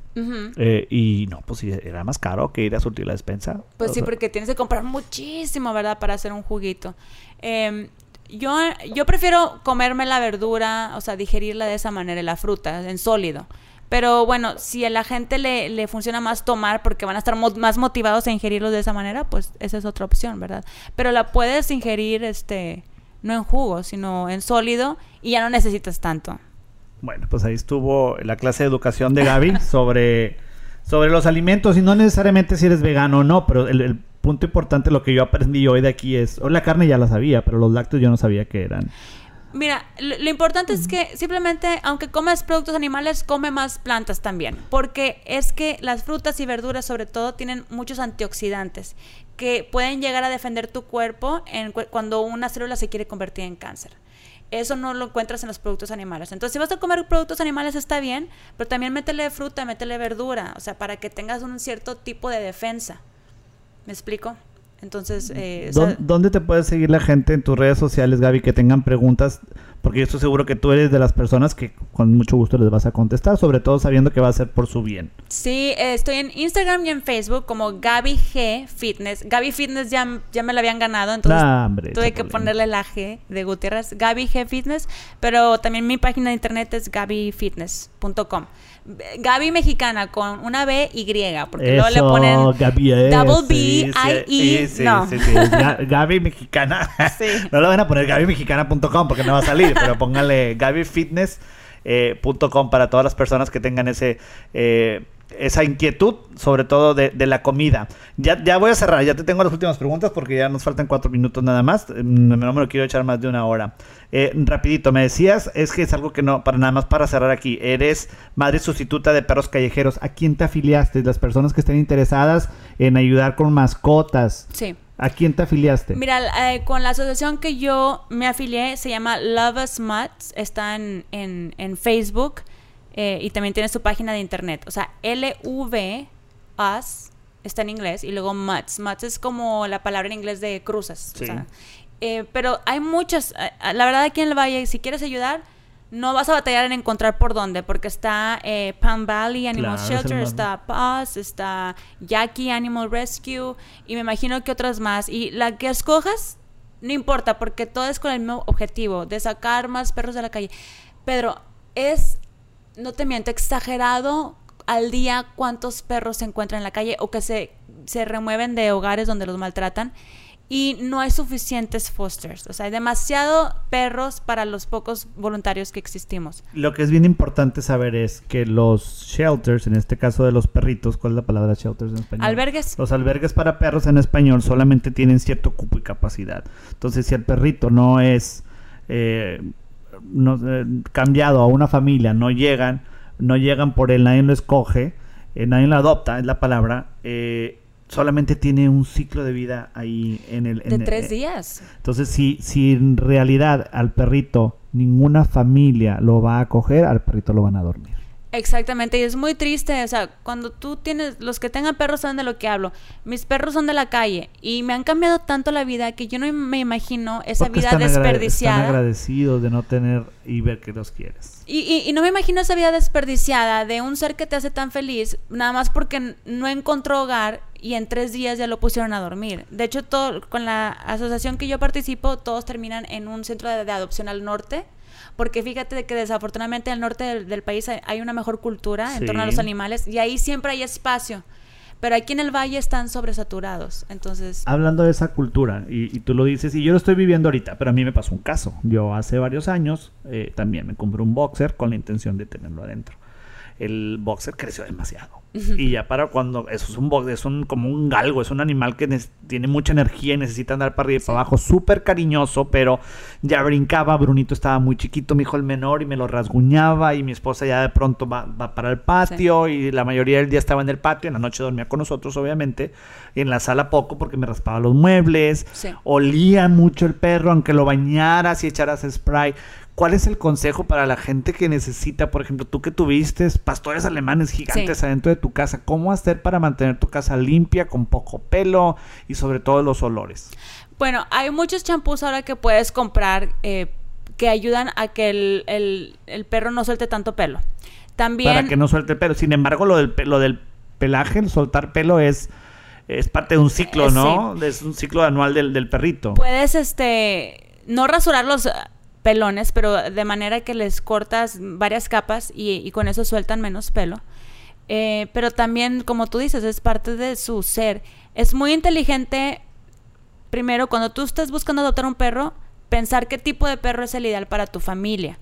Eh, y no, pues era más caro que ir a surtir la despensa. Pues O sí, sea, porque tienes que comprar muchísimo, ¿verdad? Para hacer un juguito. Em, yo, yo prefiero comerme la verdura, o sea, digerirla de esa manera, la fruta, en sólido. Pero bueno, si a la gente le, le funciona más tomar porque van a estar mo- más motivados a ingerirlos de esa manera, pues esa es otra opción, ¿verdad? Pero la puedes ingerir, este, no en jugo, sino en sólido y ya no necesitas tanto. Bueno, pues ahí estuvo la clase de educación de Gaby sobre, sobre los alimentos y no necesariamente si eres vegano o no, pero el, punto importante, lo que yo aprendí hoy de aquí es, hoy la carne ya la sabía, pero los lácteos yo no sabía que eran. Mira, lo, importante es que simplemente, aunque comes productos animales, come más plantas también. Porque es que las frutas y verduras, sobre todo, tienen muchos antioxidantes que pueden llegar a defender tu cuerpo cuando una célula se quiere convertir en cáncer. Eso no lo encuentras en los productos animales. Entonces, si vas a comer productos animales está bien, pero también métele fruta, métele verdura, o sea, para que tengas un cierto tipo de defensa. ¿Me explico? Entonces, eh, o sea, ¿Dó- ¿Dónde te puede seguir la gente en tus redes sociales, Gaby, que tengan preguntas? Porque yo estoy seguro que tú eres de las personas que con mucho gusto les vas a contestar, sobre todo sabiendo que va a ser por su bien. Sí, eh, estoy en Instagram y en Facebook como Gaby G Fitness. Gaby Fitness ya, ya me la habían ganado, entonces Nah, hombre, tuve que ponerle la G de Gutiérrez. Gaby G Fitness, pero también mi página de internet es gabyfitness.com. Gaby mexicana con una B y, porque luego le Eso, ponen Gaby, eh, double B, sí, I, sí, E. sí, no. sí, Gaby Mexicana. No lo van a poner gabymexicana.com porque no va a salir, pero póngale gabyfitness.com para todas las personas que tengan ese eh, esa inquietud, sobre todo de, de la comida. Ya, ya voy a cerrar, ya te tengo las últimas preguntas porque ya nos faltan cuatro minutos nada más. Mm, No me lo quiero echar más de una hora. Eh, rapidito, me decías, es que es algo que no, para nada más para cerrar aquí. Eres madre sustituta de perros callejeros. ¿A quién te afiliaste? Las personas que estén interesadas en ayudar con mascotas. Sí. ¿A quién te afiliaste? Mira, eh, con la asociación que yo me afilié se llama Love Us Mutts, está en, en, en Facebook eh, y también tiene su página de internet. O sea, LV Us está en inglés y luego Mutts. Mutts es como la palabra en inglés de cruzas. o Sí. sea, eh, pero hay muchas. eh, La verdad, aquí en el Valle, si quieres ayudar, no vas a batallar en encontrar por dónde, porque está eh, Palm Valley Animal Claro, Shelter, está Paz, está Jackie Animal Rescue y me imagino que otras más. Y la que escojas, no importa, porque todo es con el mismo objetivo, de sacar más perros de la calle. Pedro, es, no te miento, exagerado al día cuántos perros se encuentran en la calle o que se, se remueven de hogares donde los maltratan. Y no hay suficientes fosters. O sea, hay demasiado perros para los pocos voluntarios que existimos. Lo que es bien importante saber es que los shelters, en este caso de los perritos, ¿cuál es la palabra shelters en español? Albergues. Los albergues para perros en español solamente tienen cierto cupo y capacidad. Entonces, si el perrito no es eh, no, eh, cambiado a una familia, no llegan, no llegan por él, nadie lo escoge, eh, nadie lo adopta, es la palabra, eh, solamente tiene un ciclo de vida ahí en el... De tres días. entonces, si, si en realidad al perrito ninguna familia lo va a acoger, al perrito lo van a dormir. Exactamente, y es muy triste, o sea, cuando tú tienes, los que tengan perros saben de lo que hablo. Mis perros son de la calle y me han cambiado tanto la vida que yo no me imagino esa Porque vida están agra- desperdiciada. Están agradecidos de no tener y ver que los quieres. Y, y- y no me imagino esa vida desperdiciada de un ser que te hace tan feliz, nada más porque no encontró hogar y en tres días ya lo pusieron a dormir. De hecho, todo, con la asociación que yo participo, todos terminan en un centro de, de adopción al norte. Porque fíjate que desafortunadamente al norte del, del país hay, hay una mejor cultura en torno a los animales y ahí siempre hay espacio. Pero aquí en el valle están sobresaturados. Entonces, Hablando de esa cultura, y, y tú lo dices, y yo lo estoy viviendo ahorita, pero a mí me pasó un caso. Yo hace varios años eh, también me compré un boxer con la intención de tenerlo adentro. El boxer creció demasiado. Y ya para cuando eso es un boxer, es un, como un galgo, es un animal que tiene mucha energía y necesita andar para arriba y para abajo, súper cariñoso, pero ya brincaba, Brunito estaba muy chiquito, mi hijo el menor, y me lo rasguñaba, y mi esposa ya de pronto va, va para el patio, y la mayoría del día estaba en el patio, en la noche dormía con nosotros, obviamente, y en la sala poco porque me raspaba los muebles, Sí. olía mucho el perro, aunque lo bañaras y echaras spray. ¿Cuál es el consejo para la gente que necesita, por ejemplo, tú que tuviste pastores alemanes gigantes adentro de tu casa, cómo hacer para mantener tu casa limpia, con poco pelo y sobre todo los olores? Bueno, hay muchos champús ahora que puedes comprar eh, que ayudan a que el, perro no suelte tanto pelo. También... Para que no suelte el pelo. Sin embargo, lo del, lo del pelaje, el soltar pelo es es parte de un ciclo, eh, ¿no? Es un ciclo anual del, del, perrito. Puedes, este, no rasurar los pelones, pero de manera que les cortas varias capas y, con eso sueltan menos pelo. Eh, pero también, como tú dices, es parte de su ser. Es muy inteligente, primero, cuando tú estás buscando adoptar un perro, pensar qué tipo de perro es el ideal para tu familia.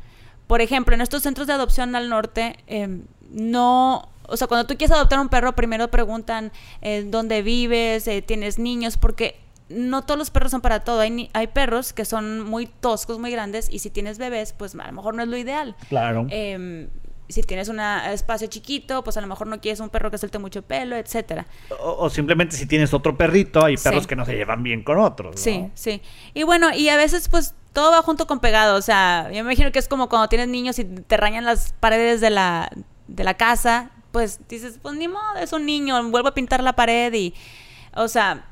Por ejemplo, en estos centros de adopción al norte, em, no, o sea, cuando tú quieres adoptar un perro, primero preguntan eh, dónde vives, eh, tienes niños, porque no todos los perros son para todo. Hay, hay perros que son muy toscos, muy grandes, y si tienes bebés, pues a lo mejor no es lo ideal. Claro. Em, si tienes un espacio chiquito, pues a lo mejor no quieres un perro que suelte mucho pelo, etcétera. O, simplemente si tienes otro perrito, hay perros que no se llevan bien con otros. Sí, sí. Y bueno, y a veces pues todo va junto con pegado. O sea, yo me imagino que es como cuando tienes niños y te rañan las paredes de la, de la casa, pues dices, pues ni modo, es un niño, vuelvo a pintar la pared y, o sea,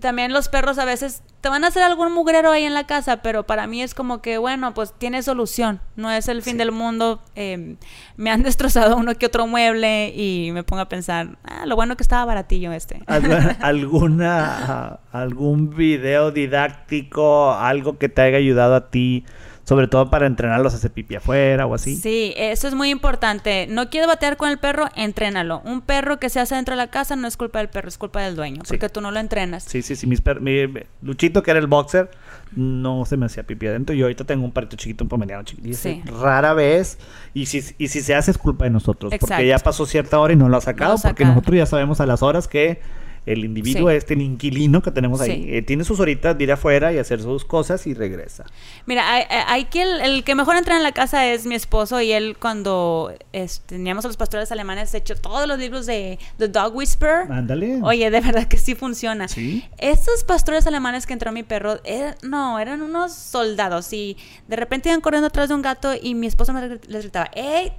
también los perros a veces te van a hacer algún mugrero ahí en la casa, pero para mí es como que, bueno, pues tiene solución, no es el fin del mundo. Em, me han destrozado uno que otro mueble y me pongo a pensar, ah, lo bueno que estaba baratillo este. ¿Alguna, algún video didáctico, algo que te haya ayudado a ti? Sobre todo para entrenarlos a hacer pipi afuera o así. Sí, eso es muy importante. No quieres batear con el perro, entrénalo. Un perro que se hace dentro de la casa no es culpa del perro, es culpa del dueño, porque tú no lo entrenas. Sí, sí, sí. Mis mi, Luchito, que era el boxer, no se me hacía pipi adentro. Yo ahorita tengo un perrito chiquito, un pomeriano chiquito. Sí. Rara vez. Y si, y si se hace es culpa de nosotros. Porque ya pasó cierta hora y no lo ha sacado. porque nosotros ya sabemos a las horas que el individuo, este, el inquilino que tenemos ahí, eh, tiene sus horitas de ir afuera y hacer sus cosas y regresa. Mira, hay, que el, que mejor entra en la casa es mi esposo y él cuando teníamos a los pastores alemanes hecho todos los libros de The Dog Whisperer. Ándale. Oye, de verdad que sí funciona. Sí. Estos pastores alemanes que entró mi perro, no, eran unos soldados y de repente iban corriendo atrás de un gato y mi esposo les gritaba, ¡Ey!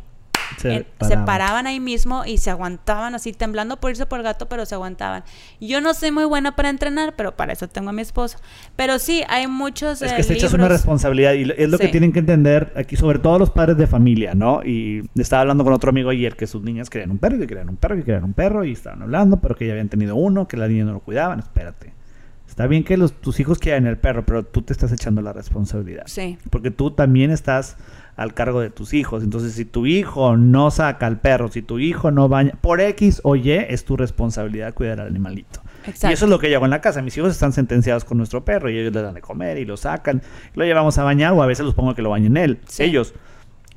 Se, paraban. ahí mismo y se aguantaban así temblando por irse por el gato, pero se aguantaban. Yo no soy muy buena para entrenar, pero para eso tengo a mi esposo. Pero sí, hay muchos... Es que se echas una responsabilidad y es lo que tienen que entender aquí, sobre todo los padres de familia, ¿no? Y estaba hablando con otro amigo ayer que sus niñas querían un perro, que querían un perro, que querían un perro y estaban hablando, pero que ya habían tenido uno, que la niña no lo cuidaban. Espérate. Está bien que los, tus hijos quieran el perro, pero tú te estás echando la responsabilidad. Sí. Porque tú también estás al cargo de tus hijos. Entonces, si tu hijo no saca al perro, si tu hijo no baña, por X o Y, es tu responsabilidad cuidar al animalito. Exacto. Y eso es lo que yo hago en la casa. Mis hijos están sentenciados con nuestro perro y ellos le dan de comer y lo sacan. Lo llevamos a bañar o a veces los pongo que lo bañen él, ellos.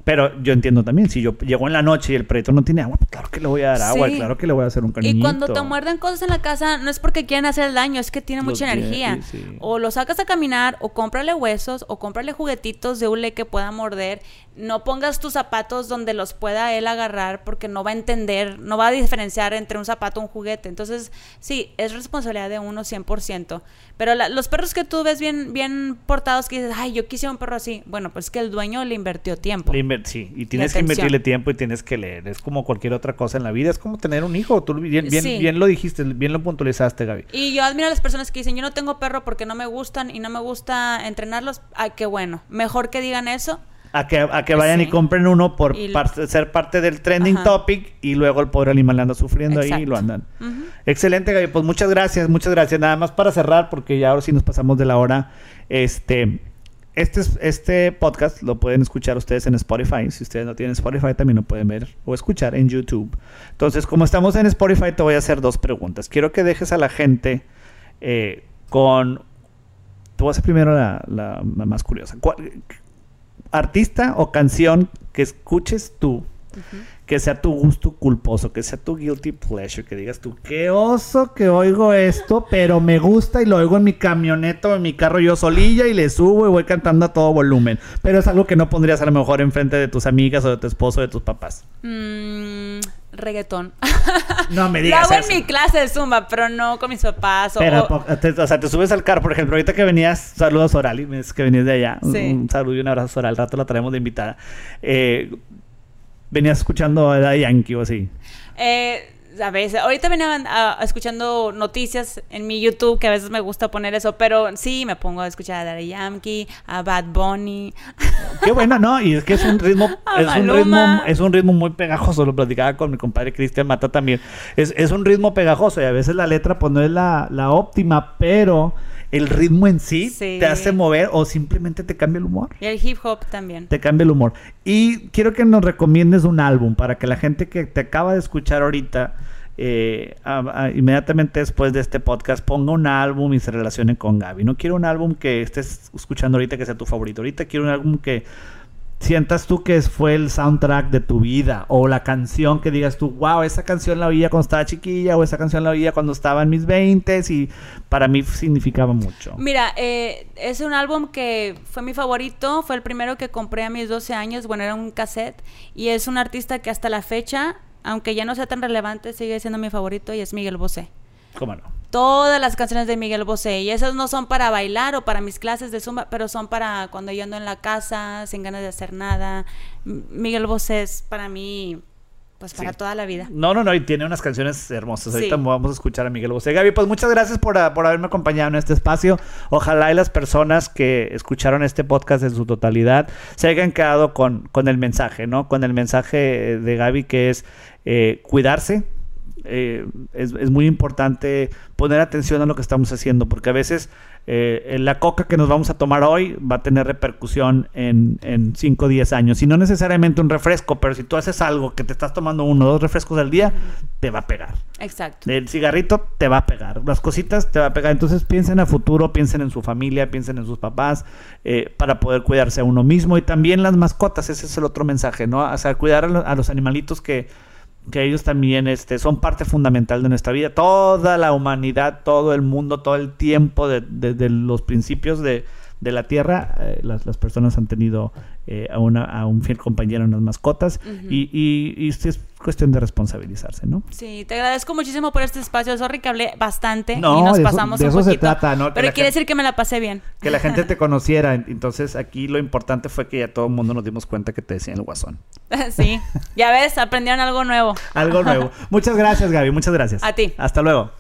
Pero yo entiendo también, si yo llego en la noche y el perrito no tiene agua, pues claro que le voy a dar agua, claro que le voy a hacer un cariñito. Y cuando te muerden cosas en la casa, no es porque quieren hacer daño, es que tiene mucha energía. O lo sacas a caminar, o cómprale huesos, o cómprale juguetitos de hule que pueda morder no pongas tus zapatos donde los pueda él agarrar porque no va a entender, no va a diferenciar entre un zapato y un juguete. Entonces, sí, es responsabilidad de uno 100%. Pero los perros que tú ves bien, bien portados que dices, ay, yo quisiera un perro así. Bueno, pues que el dueño le invirtió tiempo. Sí, y tienes que invertirle tiempo y tienes que leer. Es como cualquier otra cosa en la vida. Es como tener un hijo. Tú bien, bien, bien lo dijiste, bien lo puntualizaste, Gaby. Y yo admiro a las personas que dicen, yo no tengo perro porque no me gustan y no me gusta entrenarlos. Ay, qué bueno. Mejor que digan eso a que, a que vayan y compren uno por ser parte del trending topic y luego el pobre animal anda sufriendo ahí y lo andan. Excelente, Gaby. Pues muchas gracias, muchas gracias. Nada más para cerrar, porque ya ahora sí nos pasamos de la hora. Este, este, este podcast lo pueden escuchar ustedes en Spotify. Si ustedes no tienen Spotify, también lo pueden ver o escuchar en YouTube. Entonces, como estamos en Spotify, te voy a hacer dos preguntas. Quiero que dejes a la gente eh, con... Te voy a hacer primero la, la más curiosa artista o canción que escuches tú, que sea tu gusto culposo, que sea tu guilty pleasure, que digas tú, qué oso que oigo esto, pero me gusta y lo oigo en mi camioneta o en mi carro yo solilla y le subo y voy cantando a todo volumen. Pero es algo que no pondrías a lo mejor enfrente de tus amigas o de tu esposo o de tus papás. Mm, reggaetón. No me Lo digas hago en mi clase de zumba, pero no con mis papás. o- Pero, o- po- te- o sea, te subes al carro, por ejemplo, ahorita que venías, saludos me dices que venías de allá. Un- Sí. Un, saludo y un abrazo a Oral, al rato la traemos de invitada. Eh, venías escuchando a Yankee o así. Eh, a veces, ahorita venía escuchando noticias en mi YouTube, que a veces me gusta poner eso, pero sí, me pongo a escuchar a Daddy Yankee, a Bad Bunny. Qué bueno, ¿no? Y es que es un ritmo, es un ritmo, es un ritmo muy pegajoso. Lo platicaba con mi compadre Cristian Mata también. Es, es un ritmo pegajoso y a veces la letra pues no es la, la óptima, pero el ritmo en sí, Sí. te hace mover o simplemente te cambia el humor. Y el hip hop también. Te cambia el humor. Y quiero que nos recomiendes un álbum para que la gente que te acaba de escuchar ahorita, eh, a- a- inmediatamente después de este podcast, ponga un álbum y se relacione con Gaby. No quiero un álbum que estés escuchando ahorita que sea tu favorito. Ahorita quiero un álbum que sientas tú que fue el soundtrack de tu vida o la canción que digas tú, wow, esa canción la oía cuando estaba chiquilla o esa canción la oía cuando estaba en mis 20 y para mí significaba mucho. Mira, eh, es un álbum que fue mi favorito, fue el primero que compré a mis 12 años, bueno, era un cassette, y es un artista que hasta la fecha, aunque ya no sea tan relevante, sigue siendo mi favorito y es Miguel Bosé. ¿Cómo no? Todas las canciones de Miguel Bosé, y esas no son para bailar o para mis clases de zumba, pero son para cuando yo ando en la casa, sin ganas de hacer nada. Miguel Bosé es para mí, pues para Sí. toda la vida. No, no, no, y tiene unas canciones hermosas. Sí. Ahorita vamos a escuchar a Miguel Bosé. Gaby, pues muchas gracias por, ah, por haberme acompañado en este espacio. Ojalá y las personas que escucharon este podcast en su totalidad se hayan quedado con, con el mensaje, ¿no? Con el mensaje de Gaby que es eh, cuidarse. Eh, es, es muy importante poner atención a lo que estamos haciendo, porque a veces eh, la coca que nos vamos a tomar hoy va a tener repercusión en 5 o 10 años. Y no necesariamente un refresco, pero si tú haces algo que te estás tomando uno o dos refrescos al día, te va a pegar. Exacto. El cigarrito te va a pegar, las cositas te va a pegar. Entonces piensen a futuro, piensen en su familia, piensen en sus papás, eh, para poder cuidarse a uno mismo. Y también las mascotas, ese es el otro mensaje, ¿no? O sea, cuidar a, lo- a los animalitos que, que ellos también este, son parte fundamental de nuestra vida. Toda la humanidad, todo el mundo, todo el tiempo, de, los principios de, de la Tierra, eh, las, las personas han tenido eh, a, una, a un fiel compañero en las mascotas. Y, y, y es cuestión de responsabilizarse, ¿no? Sí, te agradezco muchísimo por este espacio. Sorry que hablé bastante No, y nos de eso- pasamos de un eso se trata, ¿no? Pero quiere decir que me la pasé bien. que la gente te conociera. Entonces aquí lo importante fue que ya todo el mundo nos dimos cuenta que te decían el guasón. sí, ya ves, aprendieron algo nuevo. Algo nuevo. Muchas gracias, Gaby. Muchas gracias. A ti. Hasta luego.